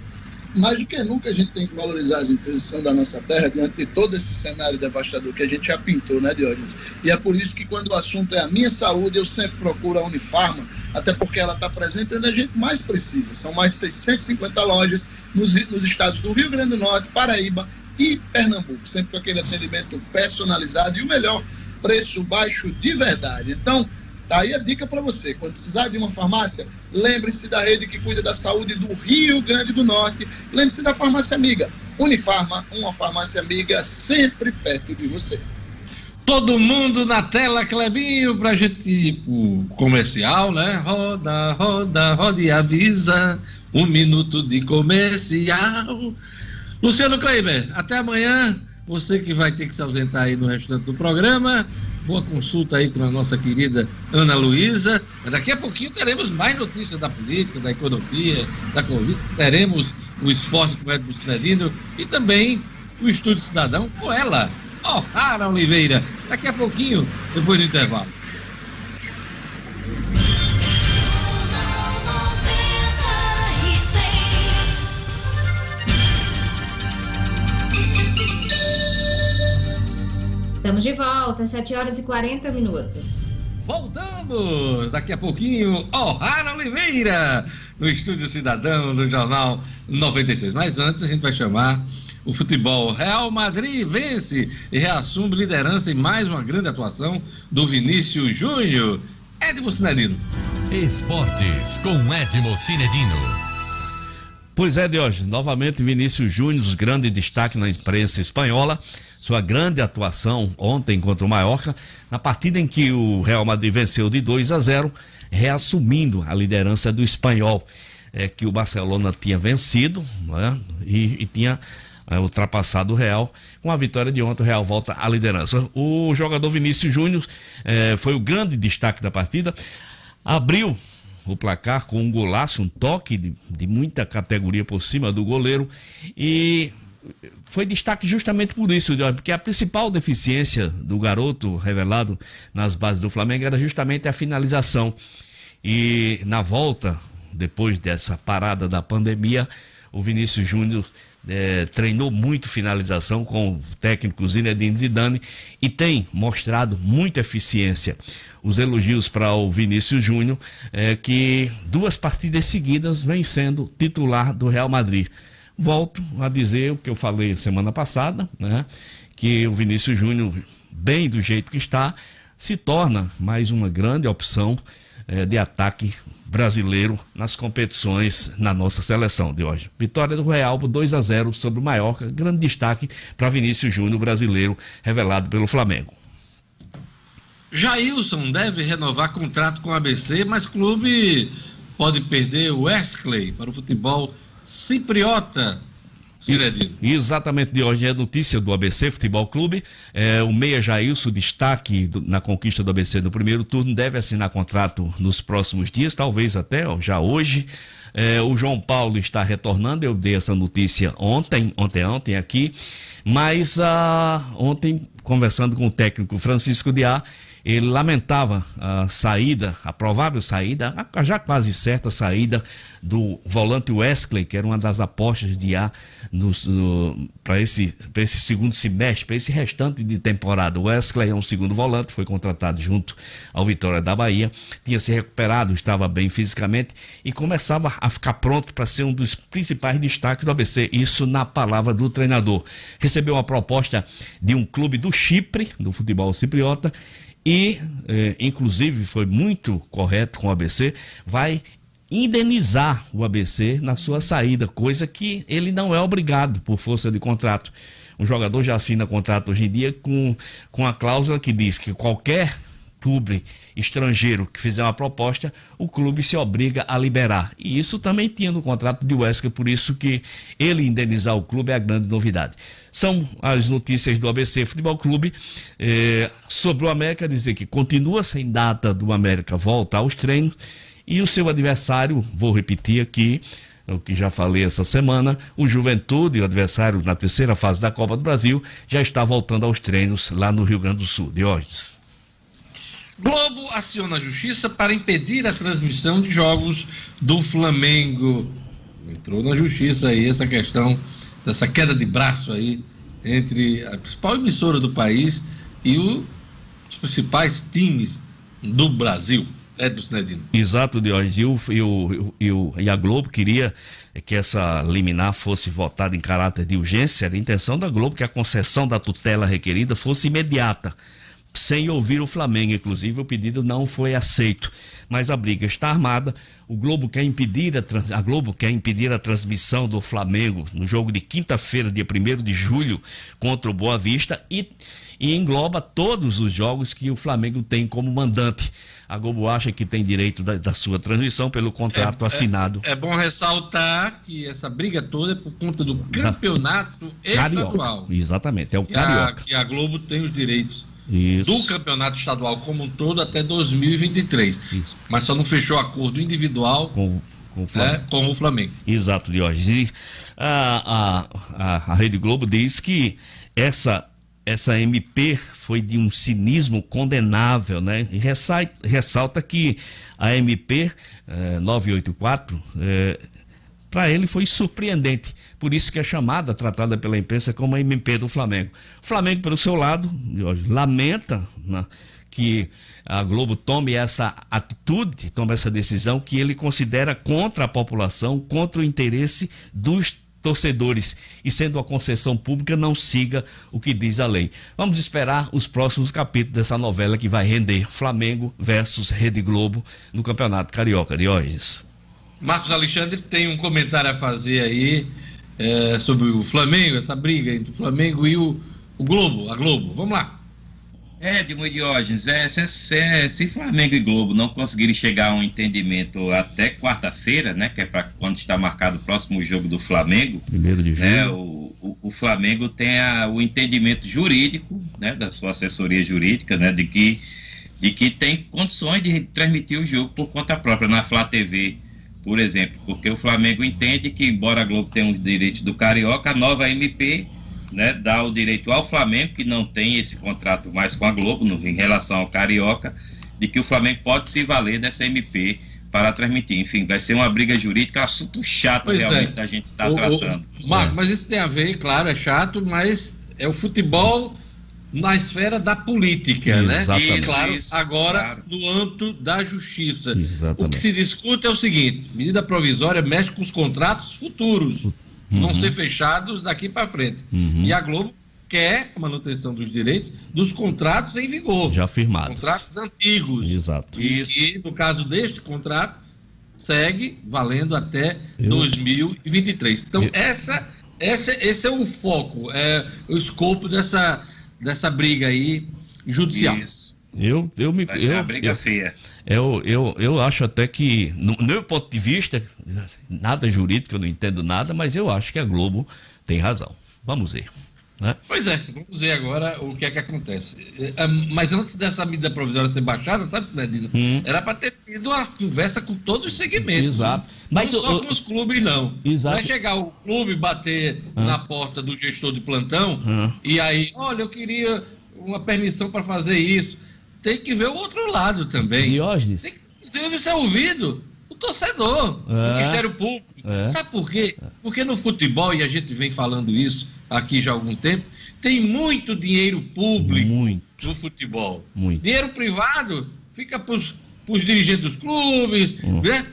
mais do que nunca a gente tem que valorizar as empresas que são da nossa terra diante de todo esse cenário devastador que a gente já pintou, né, Diógenes? E é por isso que quando o assunto é a minha saúde, eu sempre procuro a Unifarma, até porque ela está presente onde a gente mais precisa. São mais de 650 lojas nos, nos estados do Rio Grande do Norte, Paraíba e Pernambuco, sempre com aquele atendimento personalizado e o melhor, preço baixo de verdade. Então, Tá aí a dica para você. Quando precisar de uma farmácia, lembre-se da rede que cuida da saúde do Rio Grande do Norte. Lembre-se da farmácia amiga. Unifarma, uma farmácia amiga sempre perto de você. Todo mundo na tela, Clebinho, pra gente pro comercial, né? Roda, roda, roda e avisa. Um minuto de comercial. Luciano Kleiber, até amanhã. Você que vai ter que se ausentar aí no restante do programa boa consulta aí com a nossa querida Ana Luísa. Daqui a pouquinho teremos mais notícias da política, da economia, da Covid. Teremos o esporte com o Edmo e também o Estúdio Cidadão com ela, O'Hara Oliveira. Daqui a pouquinho, depois do intervalo. Estamos de volta, 7 horas e 40 minutos. Voltamos daqui a pouquinho, O'Hara Oliveira, no Estúdio Cidadão do Jornal 96. Mas antes a gente vai chamar o futebol. Real Madrid vence e reassume liderança em mais uma grande atuação do Vinícius Júnior. Edmo Cinedino. Esportes com Edmo Cinedino. Pois é, Diógenes, novamente Vinícius Júnior, grande destaque na imprensa espanhola, sua grande atuação ontem contra o Mallorca, na partida em que o Real Madrid venceu de 2 a 0, reassumindo a liderança do espanhol, é, que o Barcelona tinha vencido né, e, e, tinha é, ultrapassado o Real. Com a vitória de ontem, o Real volta à liderança. O jogador Vinícius Júnior é, foi o grande destaque da partida, abriu o placar com um golaço, um toque de, de muita categoria por cima do goleiro e foi destaque justamente por isso, porque a principal deficiência do garoto revelado nas bases do Flamengo era justamente a finalização. E na volta, depois dessa parada da pandemia, o Vinícius Júnior é, treinou muito finalização com o técnico Zinedine Zidane e tem mostrado muita eficiência. Os elogios para o Vinícius Júnior, é, que duas partidas seguidas vem sendo titular do Real Madrid. Volto a dizer o que eu falei semana passada, né? Que o Vinícius Júnior, bem do jeito que está, se torna mais uma grande opção é, de ataque brasileiro nas competições na nossa seleção de hoje. Vitória do Real por 2 a 0 sobre o Mallorca, grande destaque para Vinícius Júnior, brasileiro, revelado pelo Flamengo. Jailson deve renovar contrato com o ABC, mas clube pode perder o Wesley para o futebol cipriota Exatamente, de hoje é notícia do ABC Futebol Clube. É, o Meia Jailson, destaque do, na conquista do ABC no primeiro turno, deve assinar contrato nos próximos dias, talvez até ó, já hoje. É, o João Paulo está retornando, eu dei essa notícia ontem, ontem, ontem aqui, mas ah, ontem, conversando com o técnico Francisco Diá, ele lamentava a saída, a provável saída, a já quase certa saída do volante Wesley, que era uma das apostas de A no, para esse, esse segundo semestre, para esse restante de temporada. O Wesley é um segundo volante, foi contratado junto ao Vitória da Bahia, tinha se recuperado, estava bem fisicamente e começava a ficar pronto para ser um dos principais destaques do ABC. Isso na palavra do treinador. Recebeu uma proposta de um clube do Chipre, do futebol cipriota, e, eh, inclusive, foi muito correto com o ABC, vai indenizar o ABC na sua saída, coisa que ele não é obrigado por força de contrato. Um jogador já assina contrato hoje em dia com, com a cláusula que diz que qualquer clube estrangeiro que fizer uma proposta, o clube se obriga a liberar. E isso também tinha no contrato de Wesker, por isso que ele indenizar o clube é a grande novidade. São as notícias do ABC Futebol Clube eh, sobre o América, dizer que continua sem data do América voltar aos treinos e o seu adversário, vou repetir aqui, o que já falei essa semana, o Juventude, o adversário na terceira fase da Copa do Brasil, já está voltando aos treinos lá no Rio Grande do Sul. Diógenes. Globo aciona a justiça para impedir a transmissão de jogos do Flamengo. Entrou na justiça aí essa questão dessa queda de braço aí entre a principal emissora do país e o, os principais times do Brasil. Do Cinedino. Exato, Diógenes. E, o, e, o, e, o, e a Globo queria que essa liminar fosse votada em caráter de urgência. Era a intenção da Globo que a concessão da tutela requerida fosse imediata, sem ouvir o Flamengo. Inclusive, o pedido não foi aceito. Mas a briga está armada. O Globo quer impedir a, a Globo quer impedir a transmissão do Flamengo no jogo de quinta-feira, dia 1 de julho, contra o Boa Vista e, e engloba todos os jogos que o Flamengo tem como mandante a Globo acha que tem direito da, da sua transmissão pelo contrato é, assinado. É, é, bom ressaltar que essa briga toda é por conta do campeonato estadual. Carioca. Exatamente, é o que Carioca. A, que a Globo tem os direitos isso. do campeonato estadual como um todo até 2023. Isso. Mas só não fechou acordo individual com, com, o, Flamengo. É, com o Flamengo. Exato, Diógenes. E a, a, a, Rede Globo diz que essa essa MP foi de um cinismo condenável, né? E ressalta, ressalta que a MP eh, 984, eh, para ele foi surpreendente. Por isso que é chamada, tratada pela imprensa como a MP do Flamengo. O Flamengo, pelo seu lado, lamenta né, que a Globo tome essa atitude, tome essa decisão que ele considera contra a população, contra o interesse dos torcedores e sendo uma concessão pública não siga o que diz a lei. Vamos esperar os próximos capítulos dessa novela que vai render Flamengo versus Rede Globo no Campeonato Carioca. Diógenes. Marcos Alexandre tem um comentário a fazer aí é, sobre o Flamengo, essa briga entre o Flamengo e o, o Globo, a Globo. Vamos lá. É, Edmo e Diógenes, é, se, se, se, Flamengo e Globo não conseguirem chegar a um entendimento até quarta-feira, né, que é para quando está marcado o próximo jogo do Flamengo, primeiro de né, o, o, o, Flamengo tem a, o entendimento jurídico, né, da sua assessoria jurídica, né, de que de que tem condições de transmitir o jogo por conta própria na Flá TV, por exemplo, porque o Flamengo entende que embora a Globo tenha os direitos do Carioca, a nova MP né, dá o direito ao Flamengo, que não tem esse contrato mais com a Globo, no, em relação ao Carioca, de que o Flamengo pode se valer dessa MP para transmitir. Enfim, vai ser uma briga jurídica, assunto chato pois realmente é. da gente estar tá tratando. Marco, é. mas isso tem a ver, claro, é chato, mas é o futebol na esfera da política, né? Exatamente. E, claro, isso, agora claro. no âmbito da justiça. Exatamente. O que se discute é o seguinte: medida provisória mexe com os contratos futuros uhum. vão ser fechados daqui para frente. Uhum. E a Globo quer a manutenção dos direitos dos contratos em vigor. Já firmados. Contratos antigos. Exato. E, e no caso deste contrato, segue valendo até Eu... 2023. Então, Eu... essa, essa, esse é o foco, é o escopo dessa, dessa briga aí judicial. Isso. Eu, eu me. Vai ser eu, uma briga eu, feia. Eu, eu, eu acho até que, no meu ponto de vista, nada jurídico, eu não entendo nada, mas eu acho que a Globo tem razão. Vamos ver. Né? Pois é, vamos ver agora o que é que acontece. É, mas antes dessa medida provisória ser baixada, sabe, Cidadino? Hum. Era para ter tido uma conversa com todos os segmentos. Exato. Né? Mas não só com os clubes, não. Exato. Vai chegar o clube bater hum. na porta do gestor de plantão hum. e aí, olha, eu queria uma permissão para fazer isso tem que ver o outro lado também. Diógenes. Tem que, inclusive, ser ouvido o torcedor, é, o Ministério Público. É. Sabe por quê? Porque no futebol, e a gente vem falando isso aqui já há algum tempo, tem muito dinheiro público muito. no futebol. Muito. Dinheiro privado fica para os dirigentes dos clubes, hum. né?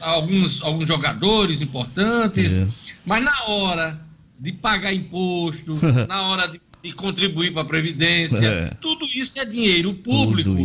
alguns, alguns jogadores importantes, é. mas na hora de pagar imposto, na hora de, de contribuir para a Previdência, é. tudo isso é dinheiro público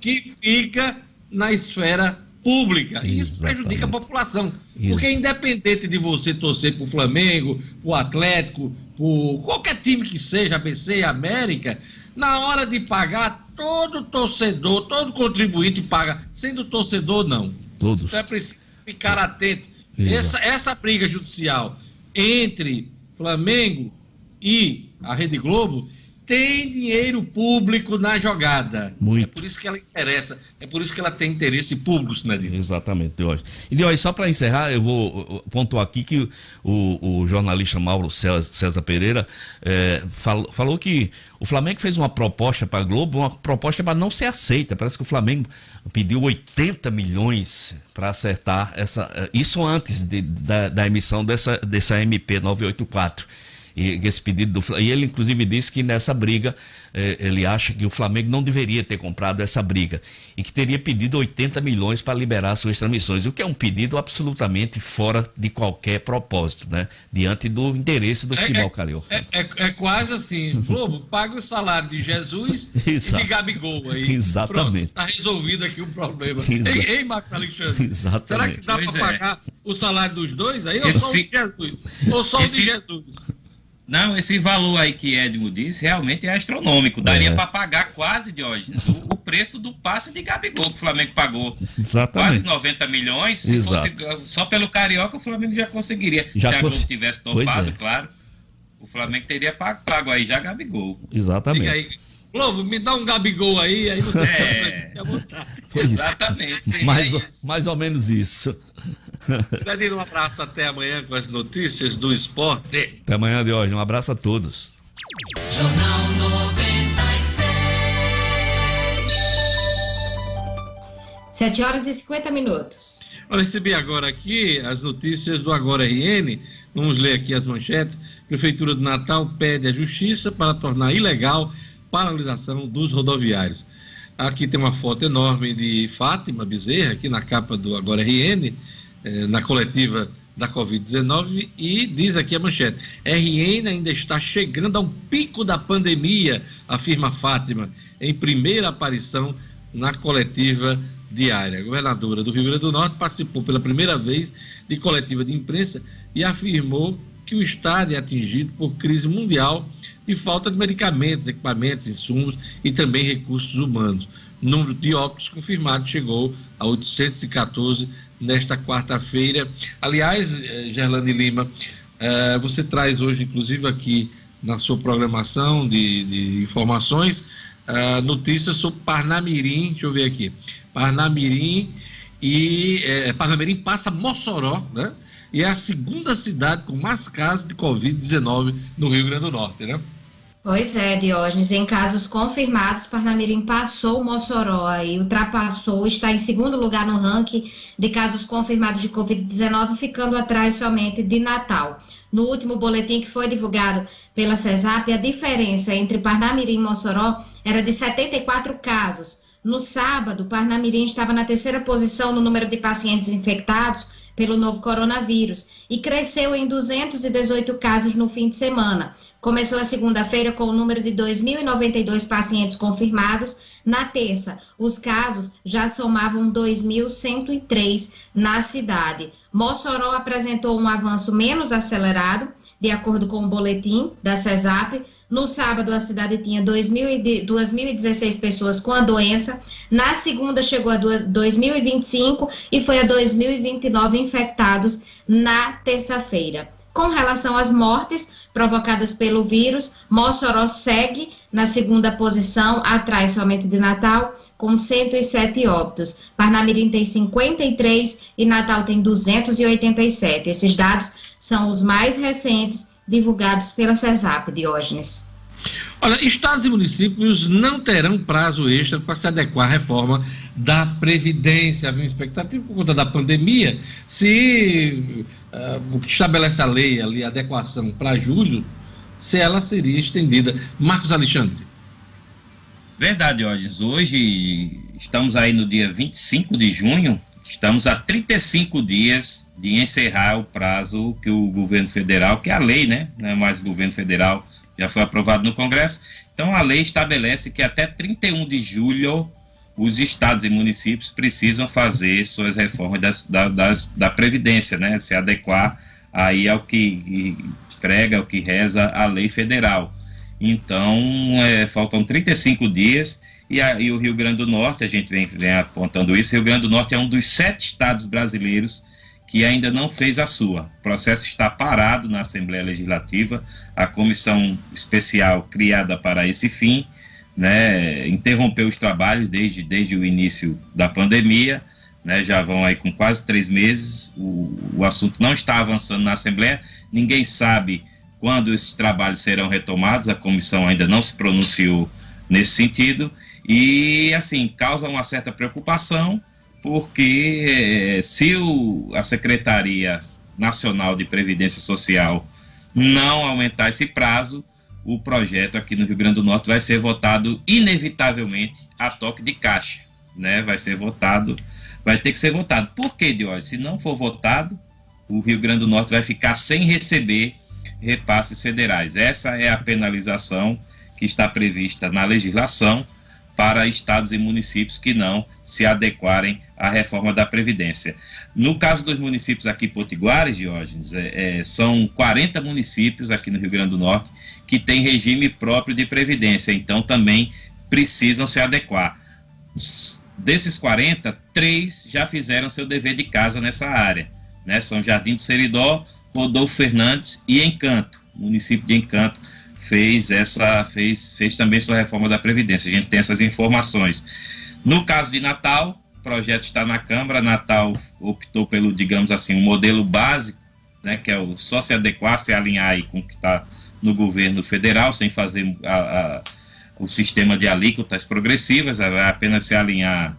que fica na esfera pública. E isso prejudica a população. Isso. Porque independente de você torcer para o Flamengo, para o Atlético, por qualquer time que seja, ABC, América, na hora de pagar, todo torcedor, todo contribuinte paga, sendo torcedor não. Todos. Então é preciso ficar atento. Essa, essa briga judicial entre Flamengo e a Rede Globo tem dinheiro público na jogada. Muito. É por isso que ela interessa, é por isso que ela tem interesse público, Sinadinho. Exatamente, Deus. E Deus, só para encerrar, eu vou pontuar aqui que o, o jornalista Mauro César Pereira é, falou, falou que o Flamengo fez uma proposta para a Globo, uma proposta para não ser aceita. Parece que o Flamengo pediu 80 milhões para acertar essa. É, isso antes de, da, da emissão dessa, dessa MP 984 e esse pedido do e ele inclusive disse que nessa briga eh, ele acha que o Flamengo não deveria ter comprado essa briga e que teria pedido 80 milhões para liberar suas transmissões, o que é um pedido absolutamente fora de qualquer propósito, né? Diante do interesse do é, futebol é, carioca. É, é, é, quase assim, Globo, paga o salário de Jesus e de Gabigol aí. Exatamente. Está resolvido aqui o problema. Exa ei, ei, Marcos Alexandre. Exatamente. Será que dá para é. pagar o salário dos dois aí ou só o de Jesus? Ou só Esse... o de Jesus? Não, esse valor aí que Edmo disse realmente é astronômico. Daria é. para pagar quase, Diógenes, o, o, preço do passe de Gabigol que o Flamengo pagou. Exatamente. Quase 90 milhões. Se fosse, só pelo Carioca o Flamengo já conseguiria. Já se a Globo tivesse topado, é. claro. O Flamengo teria pago, pago aí já Gabigol. Exatamente. Aí, Globo, me dá um Gabigol aí, aí você é. Exatamente. Mais, mais ou menos isso. Danilo, um abraço até amanhã com as notícias do esporte. Até amanhã de hoje. Um abraço a todos. Jornal 96. 7 horas e 50 minutos. Eu recebi agora aqui as notícias do Agora RN. Vamos ler aqui as manchetes. Prefeitura do Natal pede à Justiça para tornar ilegal paralisação dos rodoviários. Aqui tem uma foto enorme de Fátima Bezerra, aqui na capa do Agora RN eh, na coletiva da Covid-19 e diz aqui a manchete: RN ainda está chegando ao pico da pandemia, afirma Fátima, em primeira aparição na coletiva diária. A governadora do Rio Grande do Norte participou pela primeira vez de coletiva de imprensa e afirmou que o Estado é atingido por crise mundial e falta de medicamentos, equipamentos, insumos e também recursos humanos. O número de óbitos confirmados chegou a 814 nesta quarta-feira. Aliás, eh, Gerlane Lima, eh, você traz hoje, inclusive, aqui na sua programação de, de informações, eh, notícias sobre Parnamirim, deixa eu ver aqui, Parnamirim e Parnamirim passa Mossoró, né? E é a segunda cidade com mais casos de Covid-19 no Rio Grande do Norte, né? Pois é, Diógenes. Em casos confirmados, Parnamirim passou o Mossoró e ultrapassou, está em segundo lugar no ranking de casos confirmados de Covid-19, ficando atrás somente de Natal. No último boletim que foi divulgado pela CESAP, a diferença entre Parnamirim e Mossoró era de 74 casos. No sábado, Parnamirim estava na terceira posição no número de pacientes infectados pelo novo coronavírus e cresceu em 218 casos no fim de semana. Começou a segunda-feira com o número de 2.092 pacientes confirmados. Na terça, os casos já somavam 2.103 na cidade. Mossoró apresentou um avanço menos acelerado, de acordo com o boletim da CESAP. No sábado, a cidade tinha 2.016 pessoas com a doença. Na segunda, chegou a 2.025 e foi a 2.029 infectados na terça-feira. Com relação às mortes provocadas pelo vírus, Mossoró segue na segunda posição, atrás somente de Natal, com 107 óbitos. Parnamirim tem 53 e Natal tem 287. Esses dados são os mais recentes divulgados pela CESAP, Diógenes. Olha, estados e municípios não terão prazo extra para se adequar à reforma da Previdência. Havia uma expectativa por conta da pandemia. Se uh, o que estabelece a lei ali, a adequação para julho, se ela seria estendida. Marcos Alexandre. Verdade, Orges. Hoje estamos aí no dia 25 de junho, estamos a 35 dias de encerrar o prazo que o governo federal, que é a lei, né? Não é mais o governo federal, já foi aprovado no Congresso. Então a lei estabelece que até 31 de julho os estados e municípios precisam fazer suas reformas das, da, das, da Previdência, né? Se adequar aí ao que prega, ao que reza a lei federal. Então, é, faltam 35 dias e, a, e, o Rio Grande do Norte, a gente vem, vem apontando isso, Rio Grande do Norte é um dos sete estados brasileiros que ainda não fez a sua. O processo está parado na Assembleia Legislativa, a comissão especial criada para esse fim, né, interrompeu os trabalhos desde, desde o início da pandemia, né, já vão aí com quase três meses, o, o assunto não está avançando na Assembleia, ninguém sabe quando esses trabalhos serão retomados, a comissão ainda não se pronunciou nesse sentido, e assim, causa uma certa preocupação, porque eh, se o, a Secretaria Nacional de Previdência Social não aumentar esse prazo, o projeto aqui no Rio Grande do Norte vai ser votado inevitavelmente a toque de caixa, né? Vai ser votado, vai ter que ser votado. Por que, Diógenes? Se não for votado, o Rio Grande do Norte vai ficar sem receber repasses federais. Essa é a penalização que está prevista na legislação para estados e municípios que não se adequarem à reforma da Previdência. No caso dos municípios aqui potiguares, Diógenes, é, é, são 40 municípios aqui no Rio Grande do Norte que têm regime próprio de Previdência, então também precisam se adequar. Desses 40, três já fizeram seu dever de casa nessa área. Né? São Jardim do Seridó, Rodolfo Fernandes e Encanto, município de Encanto fez essa fez, fez também sua reforma da previdência. A gente tem essas informações. No caso de Natal, o projeto está na Câmara. Natal optou pelo, digamos assim, um modelo básico, né, que é o só se adequar, se alinhar aí com o que está no governo federal, sem fazer a, a, o sistema de alíquotas progressivas, apenas se alinhar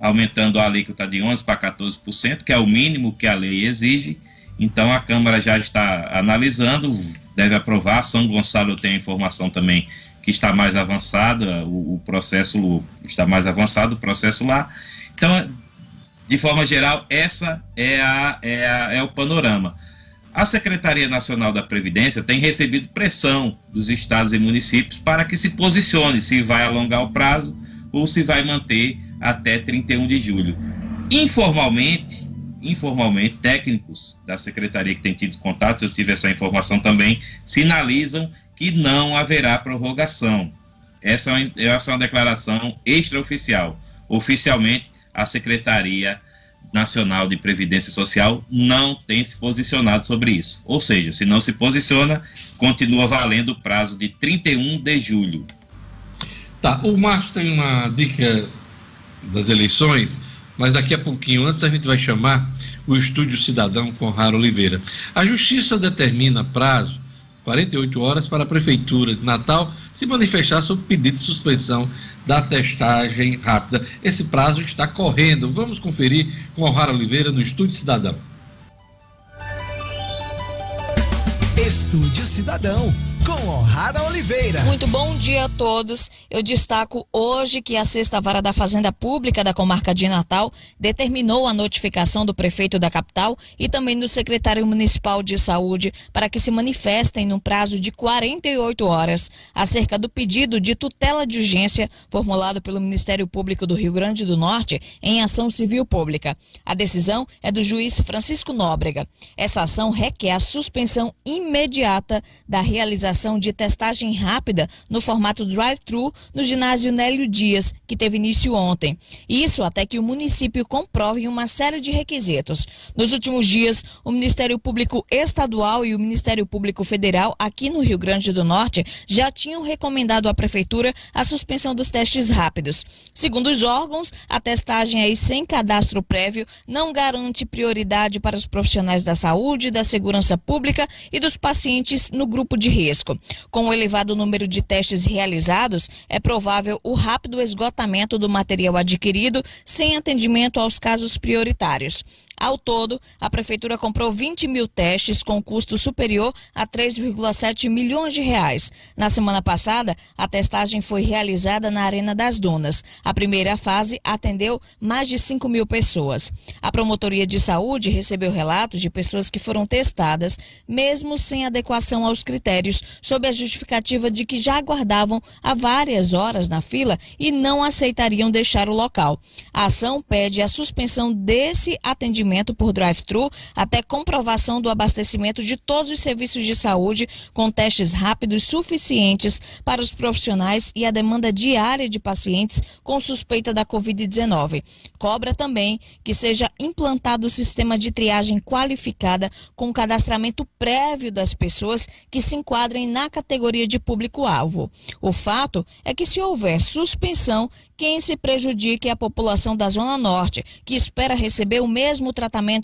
aumentando a alíquota de 11% para 14%, que é o mínimo que a lei exige. Então a Câmara já está analisando, deve aprovar. São Gonçalo tem a informação também que está mais avançada, o, o, processo está mais avançado, o processo lá. Então, de forma geral, essa é, a, é, a, é o panorama. A Secretaria Nacional da Previdência tem recebido pressão dos estados e municípios para que se posicione se vai alongar o prazo ou se vai manter até 31 de julho. Informalmente, informalmente, técnicos da secretaria que têm tido contatos, eu tive essa informação também, sinalizam que não haverá prorrogação. Essa é uma, essa é uma declaração extraoficial. Oficialmente, a Secretaria Nacional de Previdência Social não tem se posicionado sobre isso. Ou seja, se não se posiciona, continua valendo o prazo de 31 de julho. Tá, o Marcos tem uma dica das eleições mas daqui a pouquinho, antes a gente vai chamar o Estúdio Cidadão com Raro Oliveira. A Justiça determina prazo 48 horas para a Prefeitura de Natal se manifestar sobre pedido de suspensão da testagem rápida. Esse prazo está correndo. Vamos conferir com o Raro Oliveira no Estúdio Cidadão. Estúdio Cidadão com O'Hara Oliveira. Muito bom dia a todos. Eu destaco hoje que a Sexta Vara da Fazenda Pública da Comarca de Natal determinou a notificação do prefeito da capital e também do secretário municipal de saúde para que se manifestem no prazo de 48 horas acerca do pedido de tutela de urgência formulado pelo Ministério Público do Rio Grande do Norte em ação civil pública. A decisão é do juiz Francisco Nóbrega. Essa ação requer a suspensão imediata da realização de testagem rápida no formato drive-thru no ginásio Nélio Dias, que teve início ontem. Isso até que o município comprove uma série de requisitos. Nos últimos dias, o Ministério Público Estadual e o Ministério Público Federal, aqui no Rio Grande do Norte, já tinham recomendado à Prefeitura a suspensão dos testes rápidos. Segundo os órgãos, a testagem aí sem cadastro prévio não garante prioridade para os profissionais da saúde, da segurança pública e dos pacientes no grupo de risco. Com o elevado número de testes realizados, é provável o rápido esgotamento do material adquirido sem atendimento aos casos prioritários. Ao todo, a Prefeitura comprou 20 mil testes com custo superior a 3,7 milhões de reais. Na semana passada, a testagem foi realizada na Arena das Dunas. A primeira fase atendeu mais de 5 mil pessoas. A Promotoria de Saúde recebeu relatos de pessoas que foram testadas, mesmo sem adequação aos critérios, sob a justificativa de que já aguardavam há várias horas na fila e não aceitariam deixar o local. A ação pede a suspensão desse atendimento atendimento por drive-thru até comprovação do abastecimento de todos os serviços de saúde com testes rápidos suficientes para os profissionais e a demanda diária de pacientes com suspeita da Covid-19. Cobra também que seja implantado o sistema de triagem qualificada com cadastramento prévio das pessoas que se enquadrem na categoria de público-alvo. O fato é que se houver suspensão, quem se prejudique é a população da Zona Norte, que espera receber o mesmo tratamento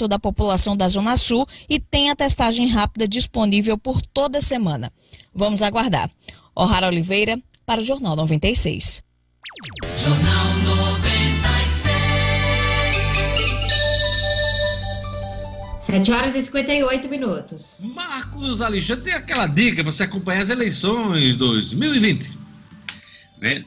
da população da Zona Sul e tem a testagem rápida disponível por toda semana. Vamos aguardar. O'Hara Oliveira, para o Jornal 96. Jornal 96. 7 horas e 58 minutos. Marcos Alexandre tem aquela dica para você acompanhar as eleições 2020.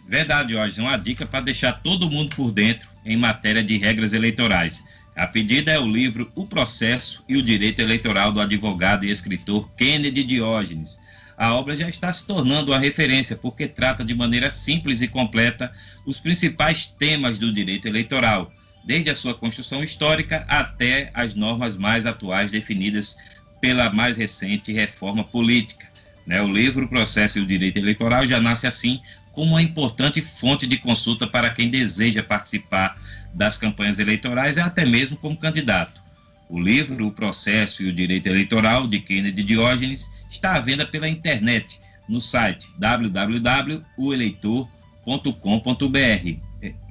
Verdade, Jorge. Uma dica para deixar todo mundo por dentro em matéria de regras eleitorais. A pedida é o livro O Processo e o Direito Eleitoral do advogado e escritor Kennedy Diógenes. A obra já está se tornando uma referência porque trata de maneira simples e completa os principais temas do direito eleitoral, desde a sua construção histórica até as normas mais atuais definidas pela mais recente reforma política. Né? O livro O Processo e o Direito Eleitoral já nasce assim como uma importante fonte de consulta para quem deseja participar das campanhas eleitorais e até mesmo como candidato. O livro O Processo e o Direito Eleitoral, de Kennedy Diógenes, está à venda pela internet no site www.oeleitor.com.br.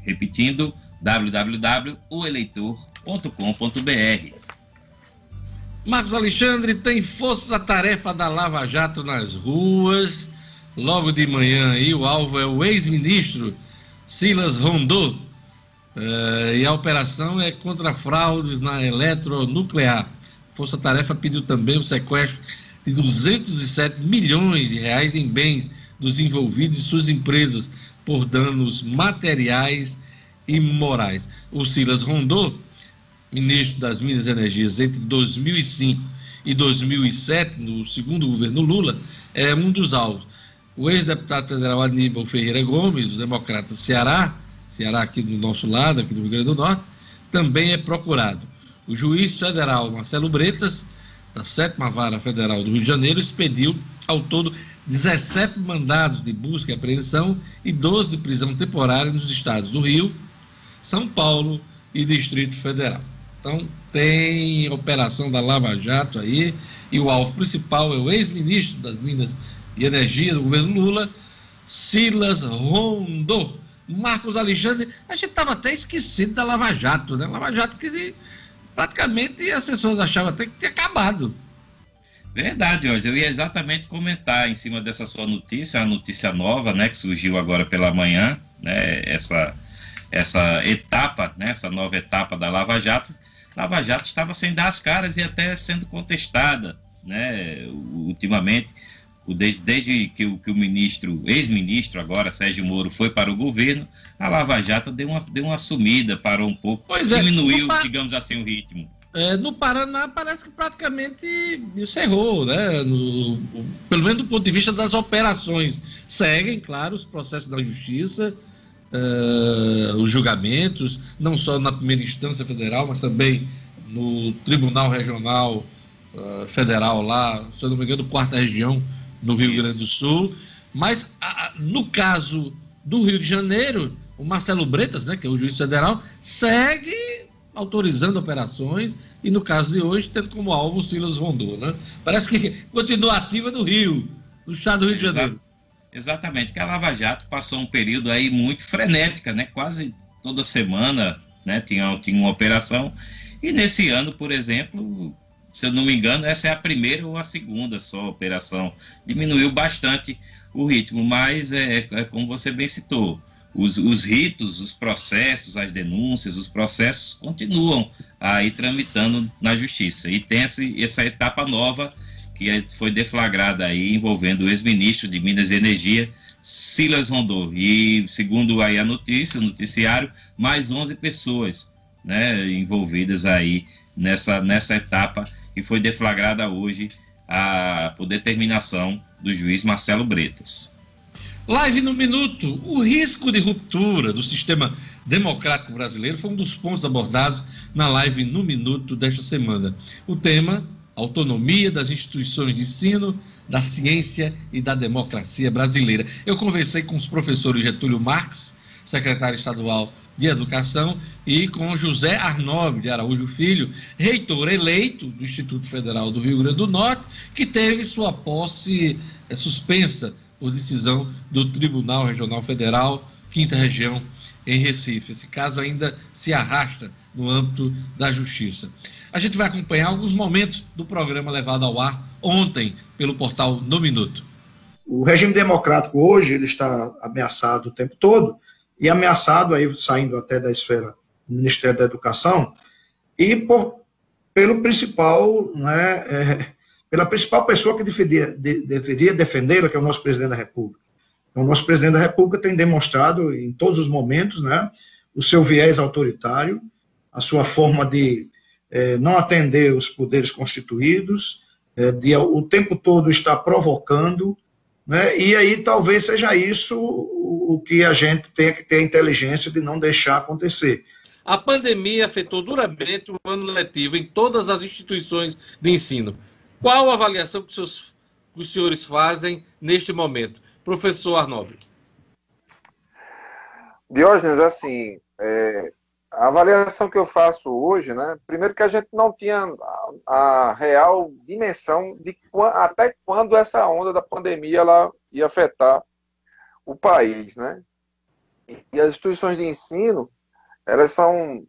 Repetindo, www.oeleitor.com.br. Marcos Alexandre tem força-tarefa da Lava Jato nas ruas. Logo de manhã aí, o alvo é o ex-ministro Silas Rondô, Uh, e a operação é contra fraudes na eletronuclear. Força Tarefa pediu também o sequestro de 207 milhões de reais em bens dos envolvidos e suas empresas por danos materiais e morais. O Silas Rondô, ministro das Minas e Energias entre 2005 e 2007, no segundo governo Lula, é um dos alvos. O ex-deputado federal Aníbal Ferreira Gomes, do Democrata Ceará, Ceará aqui do nosso lado, aqui do Rio Grande do Norte, também é procurado. O juiz federal Marcelo Bretas, da sétima vara federal do Rio de Janeiro, expediu ao todo 17 mandados de busca e apreensão e 12 de prisão temporária nos estados do Rio, São Paulo e Distrito Federal. Então, tem operação da Lava Jato aí, e o alvo principal é o ex-ministro das Minas e Energia do governo Lula, Silas Rondô Marcos Alexandre, a gente estava até esquecido da Lava Jato, né? Lava Jato que praticamente as pessoas achavam até que tinha acabado. Verdade, hoje eu ia exatamente comentar em cima dessa sua notícia, a notícia nova, né, que surgiu agora pela manhã, né, essa essa etapa, né, essa nova etapa da Lava Jato. Lava Jato estava sem dar as caras e até sendo contestada, né, ultimamente desde, desde que, o, que o ministro, ex-ministro agora, Sérgio Moro, foi para o governo, a Lava Jato deu uma, deu uma sumida, parou um pouco, pois é, diminuiu, é, digamos assim, o ritmo. É, no Paraná parece que praticamente encerrou, né? No, pelo menos do ponto de vista das operações. Seguem, claro, os processos da justiça, uh, os julgamentos, não só na primeira instância federal, mas também no Tribunal Regional uh, Federal lá, se eu não me engano, quarta região, no Rio Isso. Grande do Sul. Mas a, no caso do Rio de Janeiro, o Marcelo Bretas, né, que é o juiz federal, segue autorizando operações e no caso de hoje tendo como alvo o Silas Rondô, né? Parece que continua ativa no Rio, no estado do Rio de Janeiro. Exatamente, que a Lava Jato passou um período aí muito frenética, né? Quase toda semana, né? Tinha, tinha uma operação e nesse ano, por exemplo, se eu não me engano, essa é a primeira ou a segunda só operação. Diminuiu bastante o ritmo, mas é, é como você bem citou, os, os, ritos, os processos, as denúncias, os processos continuam aí tramitando na justiça. E tem essa, essa etapa nova que é, foi deflagrada aí envolvendo o ex-ministro de Minas e Energia, Silas Rondô. E segundo aí a notícia, o noticiário, mais 11 pessoas né, envolvidas aí nessa, nessa etapa que foi deflagrada hoje a, por determinação do juiz Marcelo Bretas. Live no Minuto. O risco de ruptura do sistema democrático brasileiro foi um dos pontos abordados na live no Minuto desta semana. O tema: autonomia das instituições de ensino, da ciência e da democracia brasileira. Eu conversei com os professores Getúlio Marques, secretário estadual de Educação, e com José Arnob de Araújo Filho, reitor eleito do Instituto Federal do Rio Grande do Norte, que teve sua posse é, suspensa por decisão do Tribunal Regional Federal, quinta região, em Recife. Esse caso ainda se arrasta no âmbito da justiça. A gente vai acompanhar alguns momentos do programa levado ao ar ontem pelo portal No Minuto. O regime democrático hoje ele está ameaçado o tempo todo e ameaçado aí saindo até da esfera do Ministério da Educação e por, pelo principal né, é, pela principal pessoa que deveria, de, deveria defendê-la, que é o nosso presidente da República. Então, o nosso presidente da República tem demonstrado em todos os momentos né, o seu viés autoritário, a sua forma de é, não atender os poderes constituídos, é, de o tempo todo estar provocando, né, e aí talvez seja isso o, que a gente tenha que ter a inteligência de não deixar acontecer. A pandemia afetou duramente o ano letivo em todas as instituições de ensino. Qual a avaliação que, seus, que os senhores fazem neste momento? Professor Arnold. Diógenes, assim, é, a avaliação que eu faço hoje, né? Primeiro que a gente não tinha a, a real dimensão de até quando essa onda da pandemia ela ia afetar o país, né? E as instituições de ensino, elas são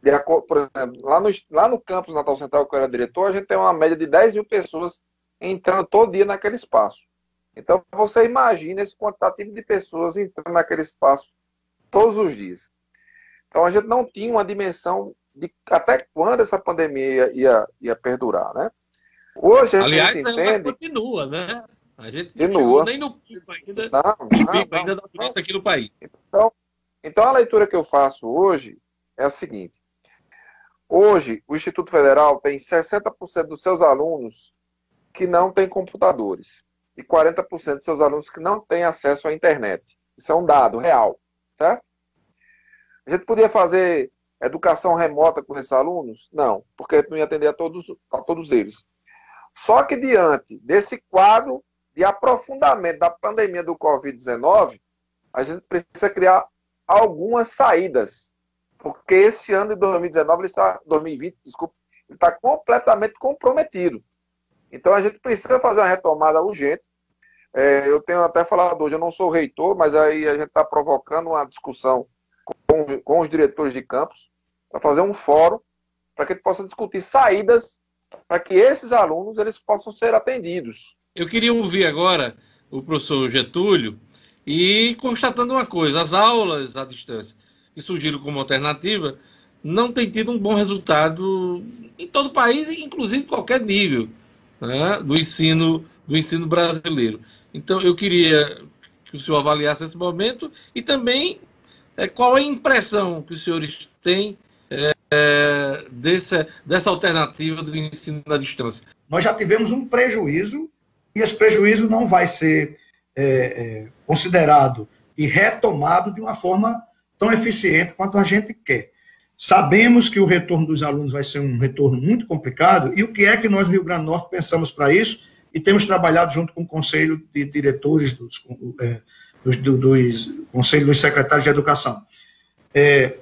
de por exemplo, lá no, lá no campus Natal Central, que eu era diretor, a gente tem uma média de 10 mil pessoas entrando todo dia naquele espaço. Então, você imagina esse quantitativo de pessoas entrando naquele espaço todos os dias. Então, a gente não tinha uma dimensão de até quando essa pandemia ia, ia, perdurar, né? Hoje a Aliás, gente entende... continua, né? A gente continua. nem no pico ainda, não, não, pico ainda da doença aqui no país. Então, então, a leitura que eu faço hoje é a seguinte. Hoje, o Instituto Federal tem 60% dos seus alunos que não têm computadores e 40% dos seus alunos que não têm acesso à internet. Isso é um dado real, certo? A gente podia fazer educação remota com esses alunos? Não, porque a gente não ia atender a todos, a todos eles. Só que diante desse quadro de aprofundamento da pandemia do Covid-19, a gente precisa criar algumas saídas porque esse ano de 2019, ele está, 2020, desculpa, está completamente comprometido. Então a gente precisa fazer uma retomada urgente. É, eu tenho até falado hoje, eu não sou reitor, mas aí a gente está provocando uma discussão com, com os diretores de campus para fazer um fórum para que a gente possa discutir saídas para que esses alunos eles possam ser atendidos. Eu queria ouvir agora o professor Getúlio e constatando uma coisa: as aulas à distância que surgiram como alternativa, não tem tido um bom resultado em todo o país, inclusive em qualquer nível né, do, ensino, do ensino brasileiro. Então, eu queria que o senhor avaliasse esse momento e também é, qual a impressão que os senhores têm é, é, dessa, dessa alternativa do ensino à distância. Nós já tivemos um prejuízo e esse prejuízo não vai ser é, é, considerado e retomado de uma forma tão eficiente quanto a gente quer. Sabemos que o retorno dos alunos vai ser um retorno muito complicado, e o que é que nós, no Rio Grande do Norte, pensamos para isso? E temos trabalhado junto com o Conselho de Diretores, dos, é, dos, dos Conselho dos Secretários de Educação. É,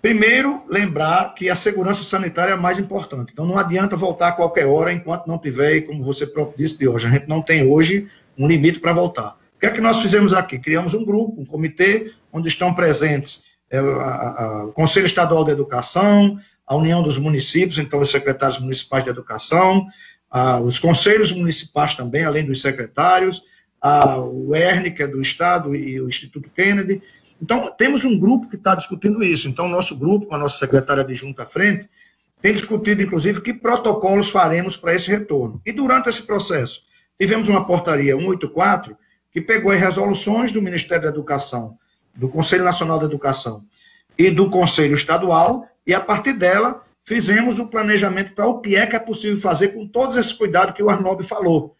primeiro, lembrar que a segurança sanitária é mais importante. Então, não adianta voltar a qualquer hora enquanto não tiver, como você próprio disse de hoje, a gente não tem hoje um limite para voltar. O que é que nós fizemos aqui? Criamos um grupo, um comitê, onde estão presentes é, a, a, o Conselho Estadual de Educação, a União dos Municípios, então os secretários municipais de educação, a, os conselhos municipais também, além dos secretários, a, o é do Estado, e o Instituto Kennedy. Então, temos um grupo que está discutindo isso. Então, nosso grupo, com a nossa secretária de junta à frente, tem discutido, inclusive, que protocolos faremos para esse retorno. E durante esse processo, tivemos uma portaria 184 que pegou as resoluções do Ministério da Educação, do Conselho Nacional da Educação e do Conselho Estadual, e a partir dela fizemos o planejamento para o que é que é possível fazer com todos esses cuidados que o Arnob falou.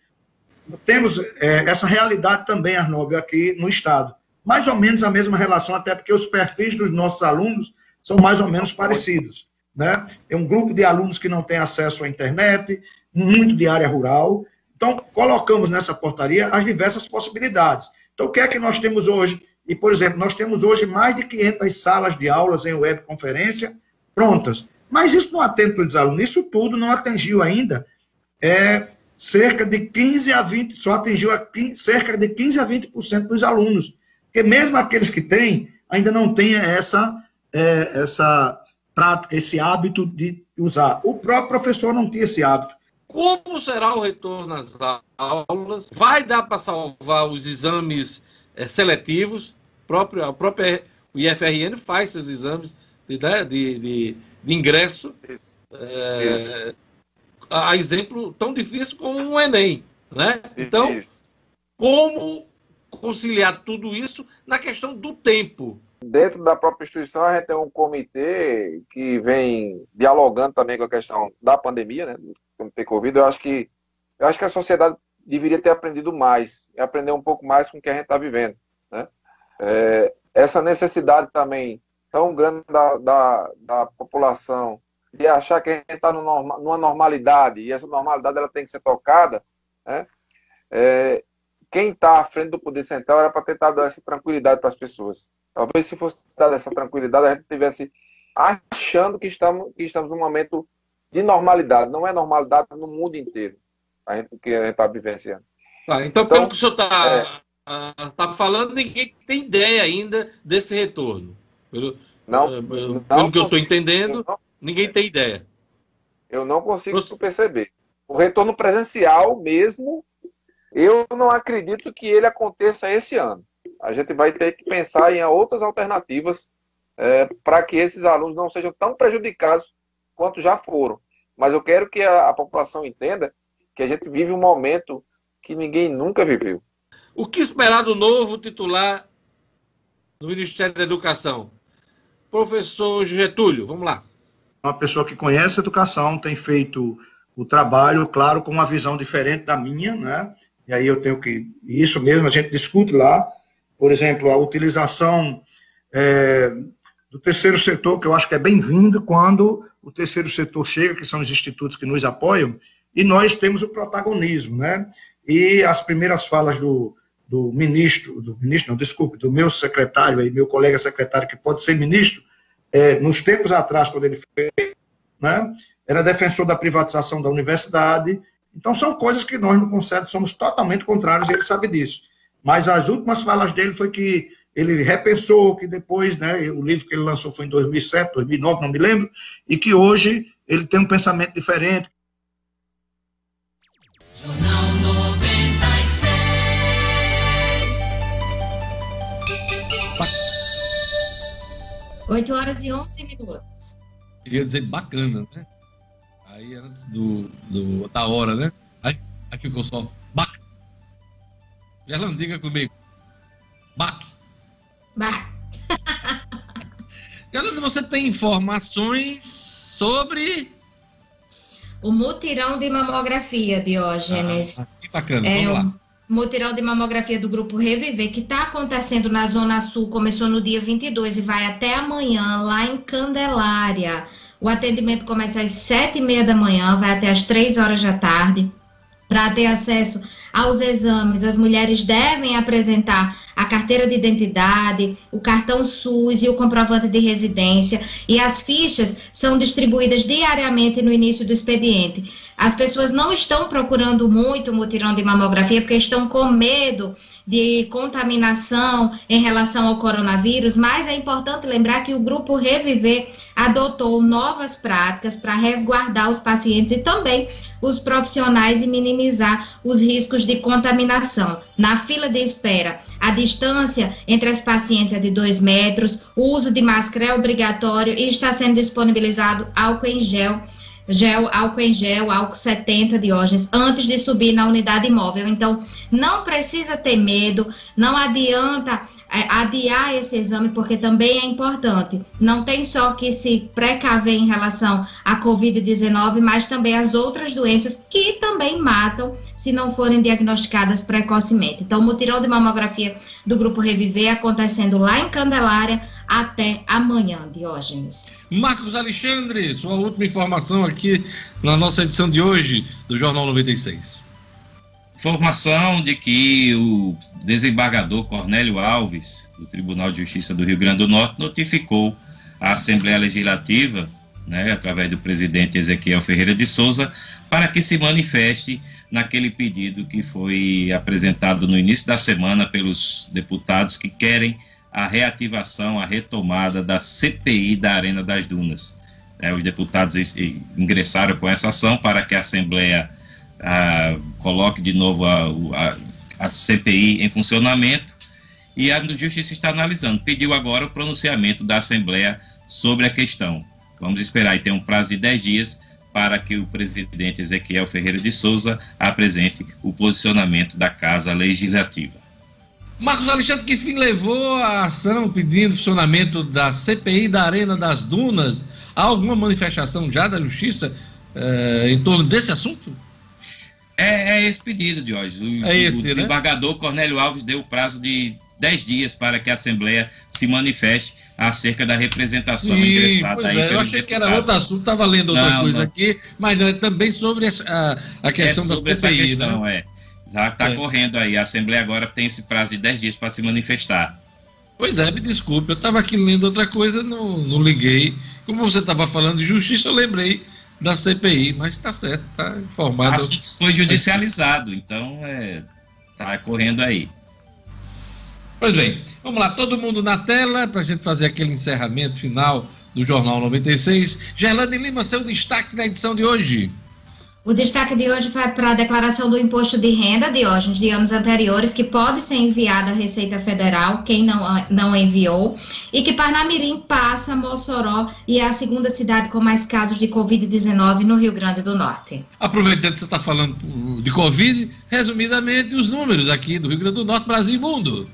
Temos é, essa realidade também, Arnob, aqui no Estado. Mais ou menos a mesma relação, até porque os perfis dos nossos alunos são mais ou menos parecidos. Né? É um grupo de alunos que não tem acesso à internet, muito de área rural. Então, colocamos nessa portaria as diversas possibilidades. Então, o que é que nós temos hoje? E, por exemplo, nós temos hoje mais de 500 salas de aulas em webconferência prontas. Mas isso não atende para os alunos. Isso tudo não atingiu ainda é, cerca de 15 a 20, só atingiu a 15, cerca de 15 a 20% dos alunos. Porque mesmo aqueles que têm, ainda não têm essa, é, essa prática, esse hábito de usar. O próprio professor não tinha esse hábito. Como será o retorno às aulas? Vai dar para salvar os exames é, seletivos? Próprio, a própria o IFRN faz seus exames de, né, de, de de ingresso, Isso. É, Isso. A exemplo tão difícil como o Enem. Né? Então, como conciliar tudo isso na questão do tempo? Dentro da própria instituição, a gente tem um comitê que vem dialogando também com a questão da pandemia, né, do comitê Covid. Eu acho que, eu acho que a sociedade deveria ter aprendido mais, aprender um pouco mais com o que a gente está vivendo. Né? É, essa necessidade também tão grande da, da, da população de achar que a gente está numa normalidade e essa normalidade ela tem que ser tocada, né? É, quem está à frente do poder central era para tentar dar essa tranquilidade para as pessoas. Talvez se fosse dar essa tranquilidade, a gente tivesse achando que estamos, que estamos num momento de normalidade. Não é normalidade no mundo inteiro a gente, que a gente está vivenciando. Tá, então, então, pelo que o senhor está é, uh, tá falando, ninguém tem ideia ainda desse retorno. Pelo, não, uh, pelo não que eu estou entendendo, não, ninguém tem ideia. Eu não consigo Prost... perceber. O retorno presencial mesmo, eu não acredito que ele aconteça esse ano. A gente vai ter que pensar em outras alternativas é, para que esses alunos não sejam tão prejudicados quanto já foram. Mas eu quero que a, a população entenda que a gente vive um momento que ninguém nunca viveu. O que esperar do novo titular do Ministério da Educação? Professor Getúlio, vamos lá. Uma pessoa que conhece educação, tem feito o trabalho, claro, com uma visão diferente da minha, né? E aí eu tenho que. Isso mesmo, a gente discute lá. Por exemplo, a utilização é, do terceiro setor, que eu acho que é bem-vindo quando o terceiro setor chega, que são os institutos que nos apoiam, e nós temos o protagonismo, né? E as primeiras falas do, do ministro, do ministro, não, desculpe, do meu secretário aí, meu colega secretário, que pode ser ministro, é, nos tempos atrás, quando ele fez, né, era defensor da privatização da universidade. Então, são coisas que nós no Conselho somos totalmente contrários, e ele sabe disso. Mas as últimas falas dele foi que ele repensou, que depois, né, o livro que ele lançou foi em 2007, 2009, não me lembro, e que hoje ele tem um pensamento diferente. 8 horas e 11 minutos. Queria dizer bacana, né? Aí antes do, do, da hora, né? Aí, aí ficou só bac. Gerlando, diga comigo. Bac. Bac. Gerlando, você tem informações sobre. O mutirão de mamografia, Diógenes. Ah, que bacana, é, vamos lá mutirão de mamografia do grupo Reviver, que está acontecendo na Zona Sul, começou no dia 22 e vai até amanhã, lá em Candelária. O atendimento começa às sete e meia da manhã, vai até às três horas da tarde. Para ter acesso aos exames, as mulheres devem apresentar a carteira de identidade, o cartão SUS e o comprovante de residência, e as fichas são distribuídas diariamente no início do expediente. As pessoas não estão procurando muito mutirão de mamografia porque estão com medo de contaminação em relação ao coronavírus, mas é importante lembrar que o grupo Reviver adotou novas práticas para resguardar os pacientes e também os profissionais e minimizar os riscos de contaminação. Na fila de espera, a distância entre as pacientes é de 2 metros, o uso de máscara é obrigatório e está sendo disponibilizado álcool em gel gel, álcool em gel, álcool 70 diógenes, antes de subir na unidade móvel. Então, não precisa ter medo, não adianta adiar esse exame, porque também é importante. Não tem só que se precaver em relação à Covid-19, mas também as outras doenças que também matam se não forem diagnosticadas precocemente. Então, o mutirão de mamografia do Grupo Reviver acontecendo lá em Candelária até amanhã, Diógenes. Marcos Alexandre, sua última informação aqui na nossa edição de hoje do Jornal 96. Informação de que o desembargador Cornélio Alves, do Tribunal de Justiça do Rio Grande do Norte, notificou a Assembleia Legislativa, né, através do presidente Ezequiel Ferreira de Souza, para que se manifeste naquele pedido que foi apresentado no início da semana pelos deputados que querem a reativação, a retomada da CPI da Arena das Dunas. É, os deputados ingressaram com essa ação para que a Assembleia ah, coloque de novo a, a, a, CPI em funcionamento e a Justiça está analisando. Pediu agora o pronunciamento da Assembleia sobre a questão. Vamos esperar e tem um prazo de 10 dias para que o presidente Ezequiel Ferreira de Souza apresente o posicionamento da Casa Legislativa. Marcos Alexandre, que fim levou a ação pedindo funcionamento da CPI da Arena das Dunas? Há alguma manifestação já da Justiça eh, em torno desse assunto? É, é esse pedido, Jorge. O, é esse, o né? desembargador né? Cornélio Alves deu o prazo de 10 dias para que a Assembleia se manifeste acerca da representação Sim, ingressada aí é, Eu achei que era outro assunto, estava lendo outra não, coisa não. aqui, mas é também sobre a, a questão é sobre da CPI, essa questão, né? é. Já está é. correndo aí. A Assembleia agora tem esse prazo de 10 dias para se manifestar. Pois é, me desculpe, eu estava aqui lendo outra coisa, não, não liguei. Como você estava falando de justiça, eu lembrei da CPI, mas está certo, está informado. O assunto foi judicializado, então está é, correndo aí. Pois bem, vamos lá, todo mundo na tela para a gente fazer aquele encerramento final do Jornal 96. Gerlane Lima, seu destaque na edição de hoje. O destaque de hoje foi para a declaração do imposto de renda, de hoje, de anos anteriores, que pode ser enviada à Receita Federal, quem não, não enviou, e que Parnamirim passa Mossoró e é a segunda cidade com mais casos de Covid-19 no Rio Grande do Norte. Aproveitando que você está falando de Covid, resumidamente, os números aqui do Rio Grande do Norte, Brasil e Mundo.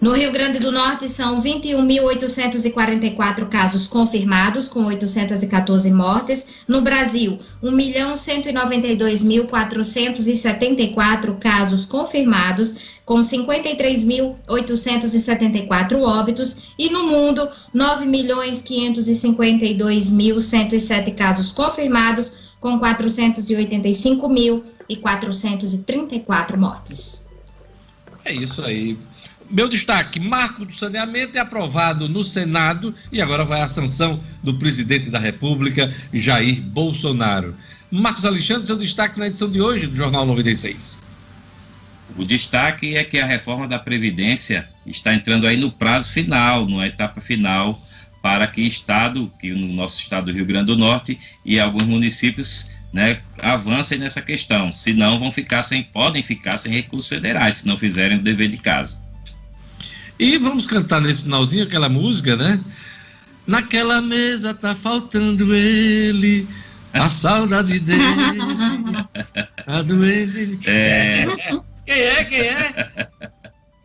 No Rio Grande do Norte, são 21.844 casos confirmados, com 814 mortes. No Brasil, 1.192.474 casos confirmados, com 53.874 óbitos. E no mundo, 9.552.107 casos confirmados, com 485.434 mortes. É isso aí. Meu destaque: marco do saneamento é aprovado no Senado e agora vai à sanção do presidente da República, Jair Bolsonaro. Marcos Alexandre, seu destaque na edição de hoje do Jornal 96. O destaque é que a reforma da Previdência está entrando aí no prazo final, numa etapa final, para que Estado, que no nosso estado do Rio Grande do Norte e alguns municípios né, avancem nessa questão. Senão vão ficar sem, podem ficar sem recursos federais, se não fizerem o dever de casa. E vamos cantar nesse finalzinho aquela música, né? Naquela mesa tá faltando ele, a saudade dele, a doente. É. Quem é? Quem é?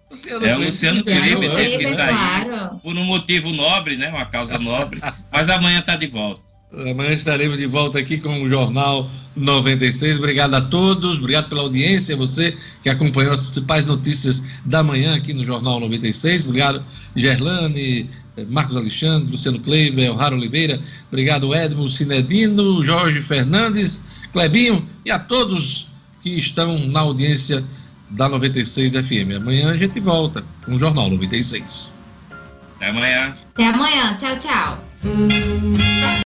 Luciano é o Luciano Felipe, teve que sair claro. por um motivo nobre, né? Uma causa nobre. Mas amanhã tá de volta. Amanhã estaremos de volta aqui com o Jornal 96. Obrigado a todos, obrigado pela audiência, você que acompanhou as principais notícias da manhã aqui no Jornal 96. Obrigado, Gerlane, Marcos Alexandre, Luciano Kleiber, Raro Oliveira. Obrigado, Edmo Cinedino, Jorge Fernandes, Clebinho e a todos que estão na audiência da 96 FM. Amanhã a gente volta com o Jornal 96. Até amanhã. Até amanhã. Tchau, tchau.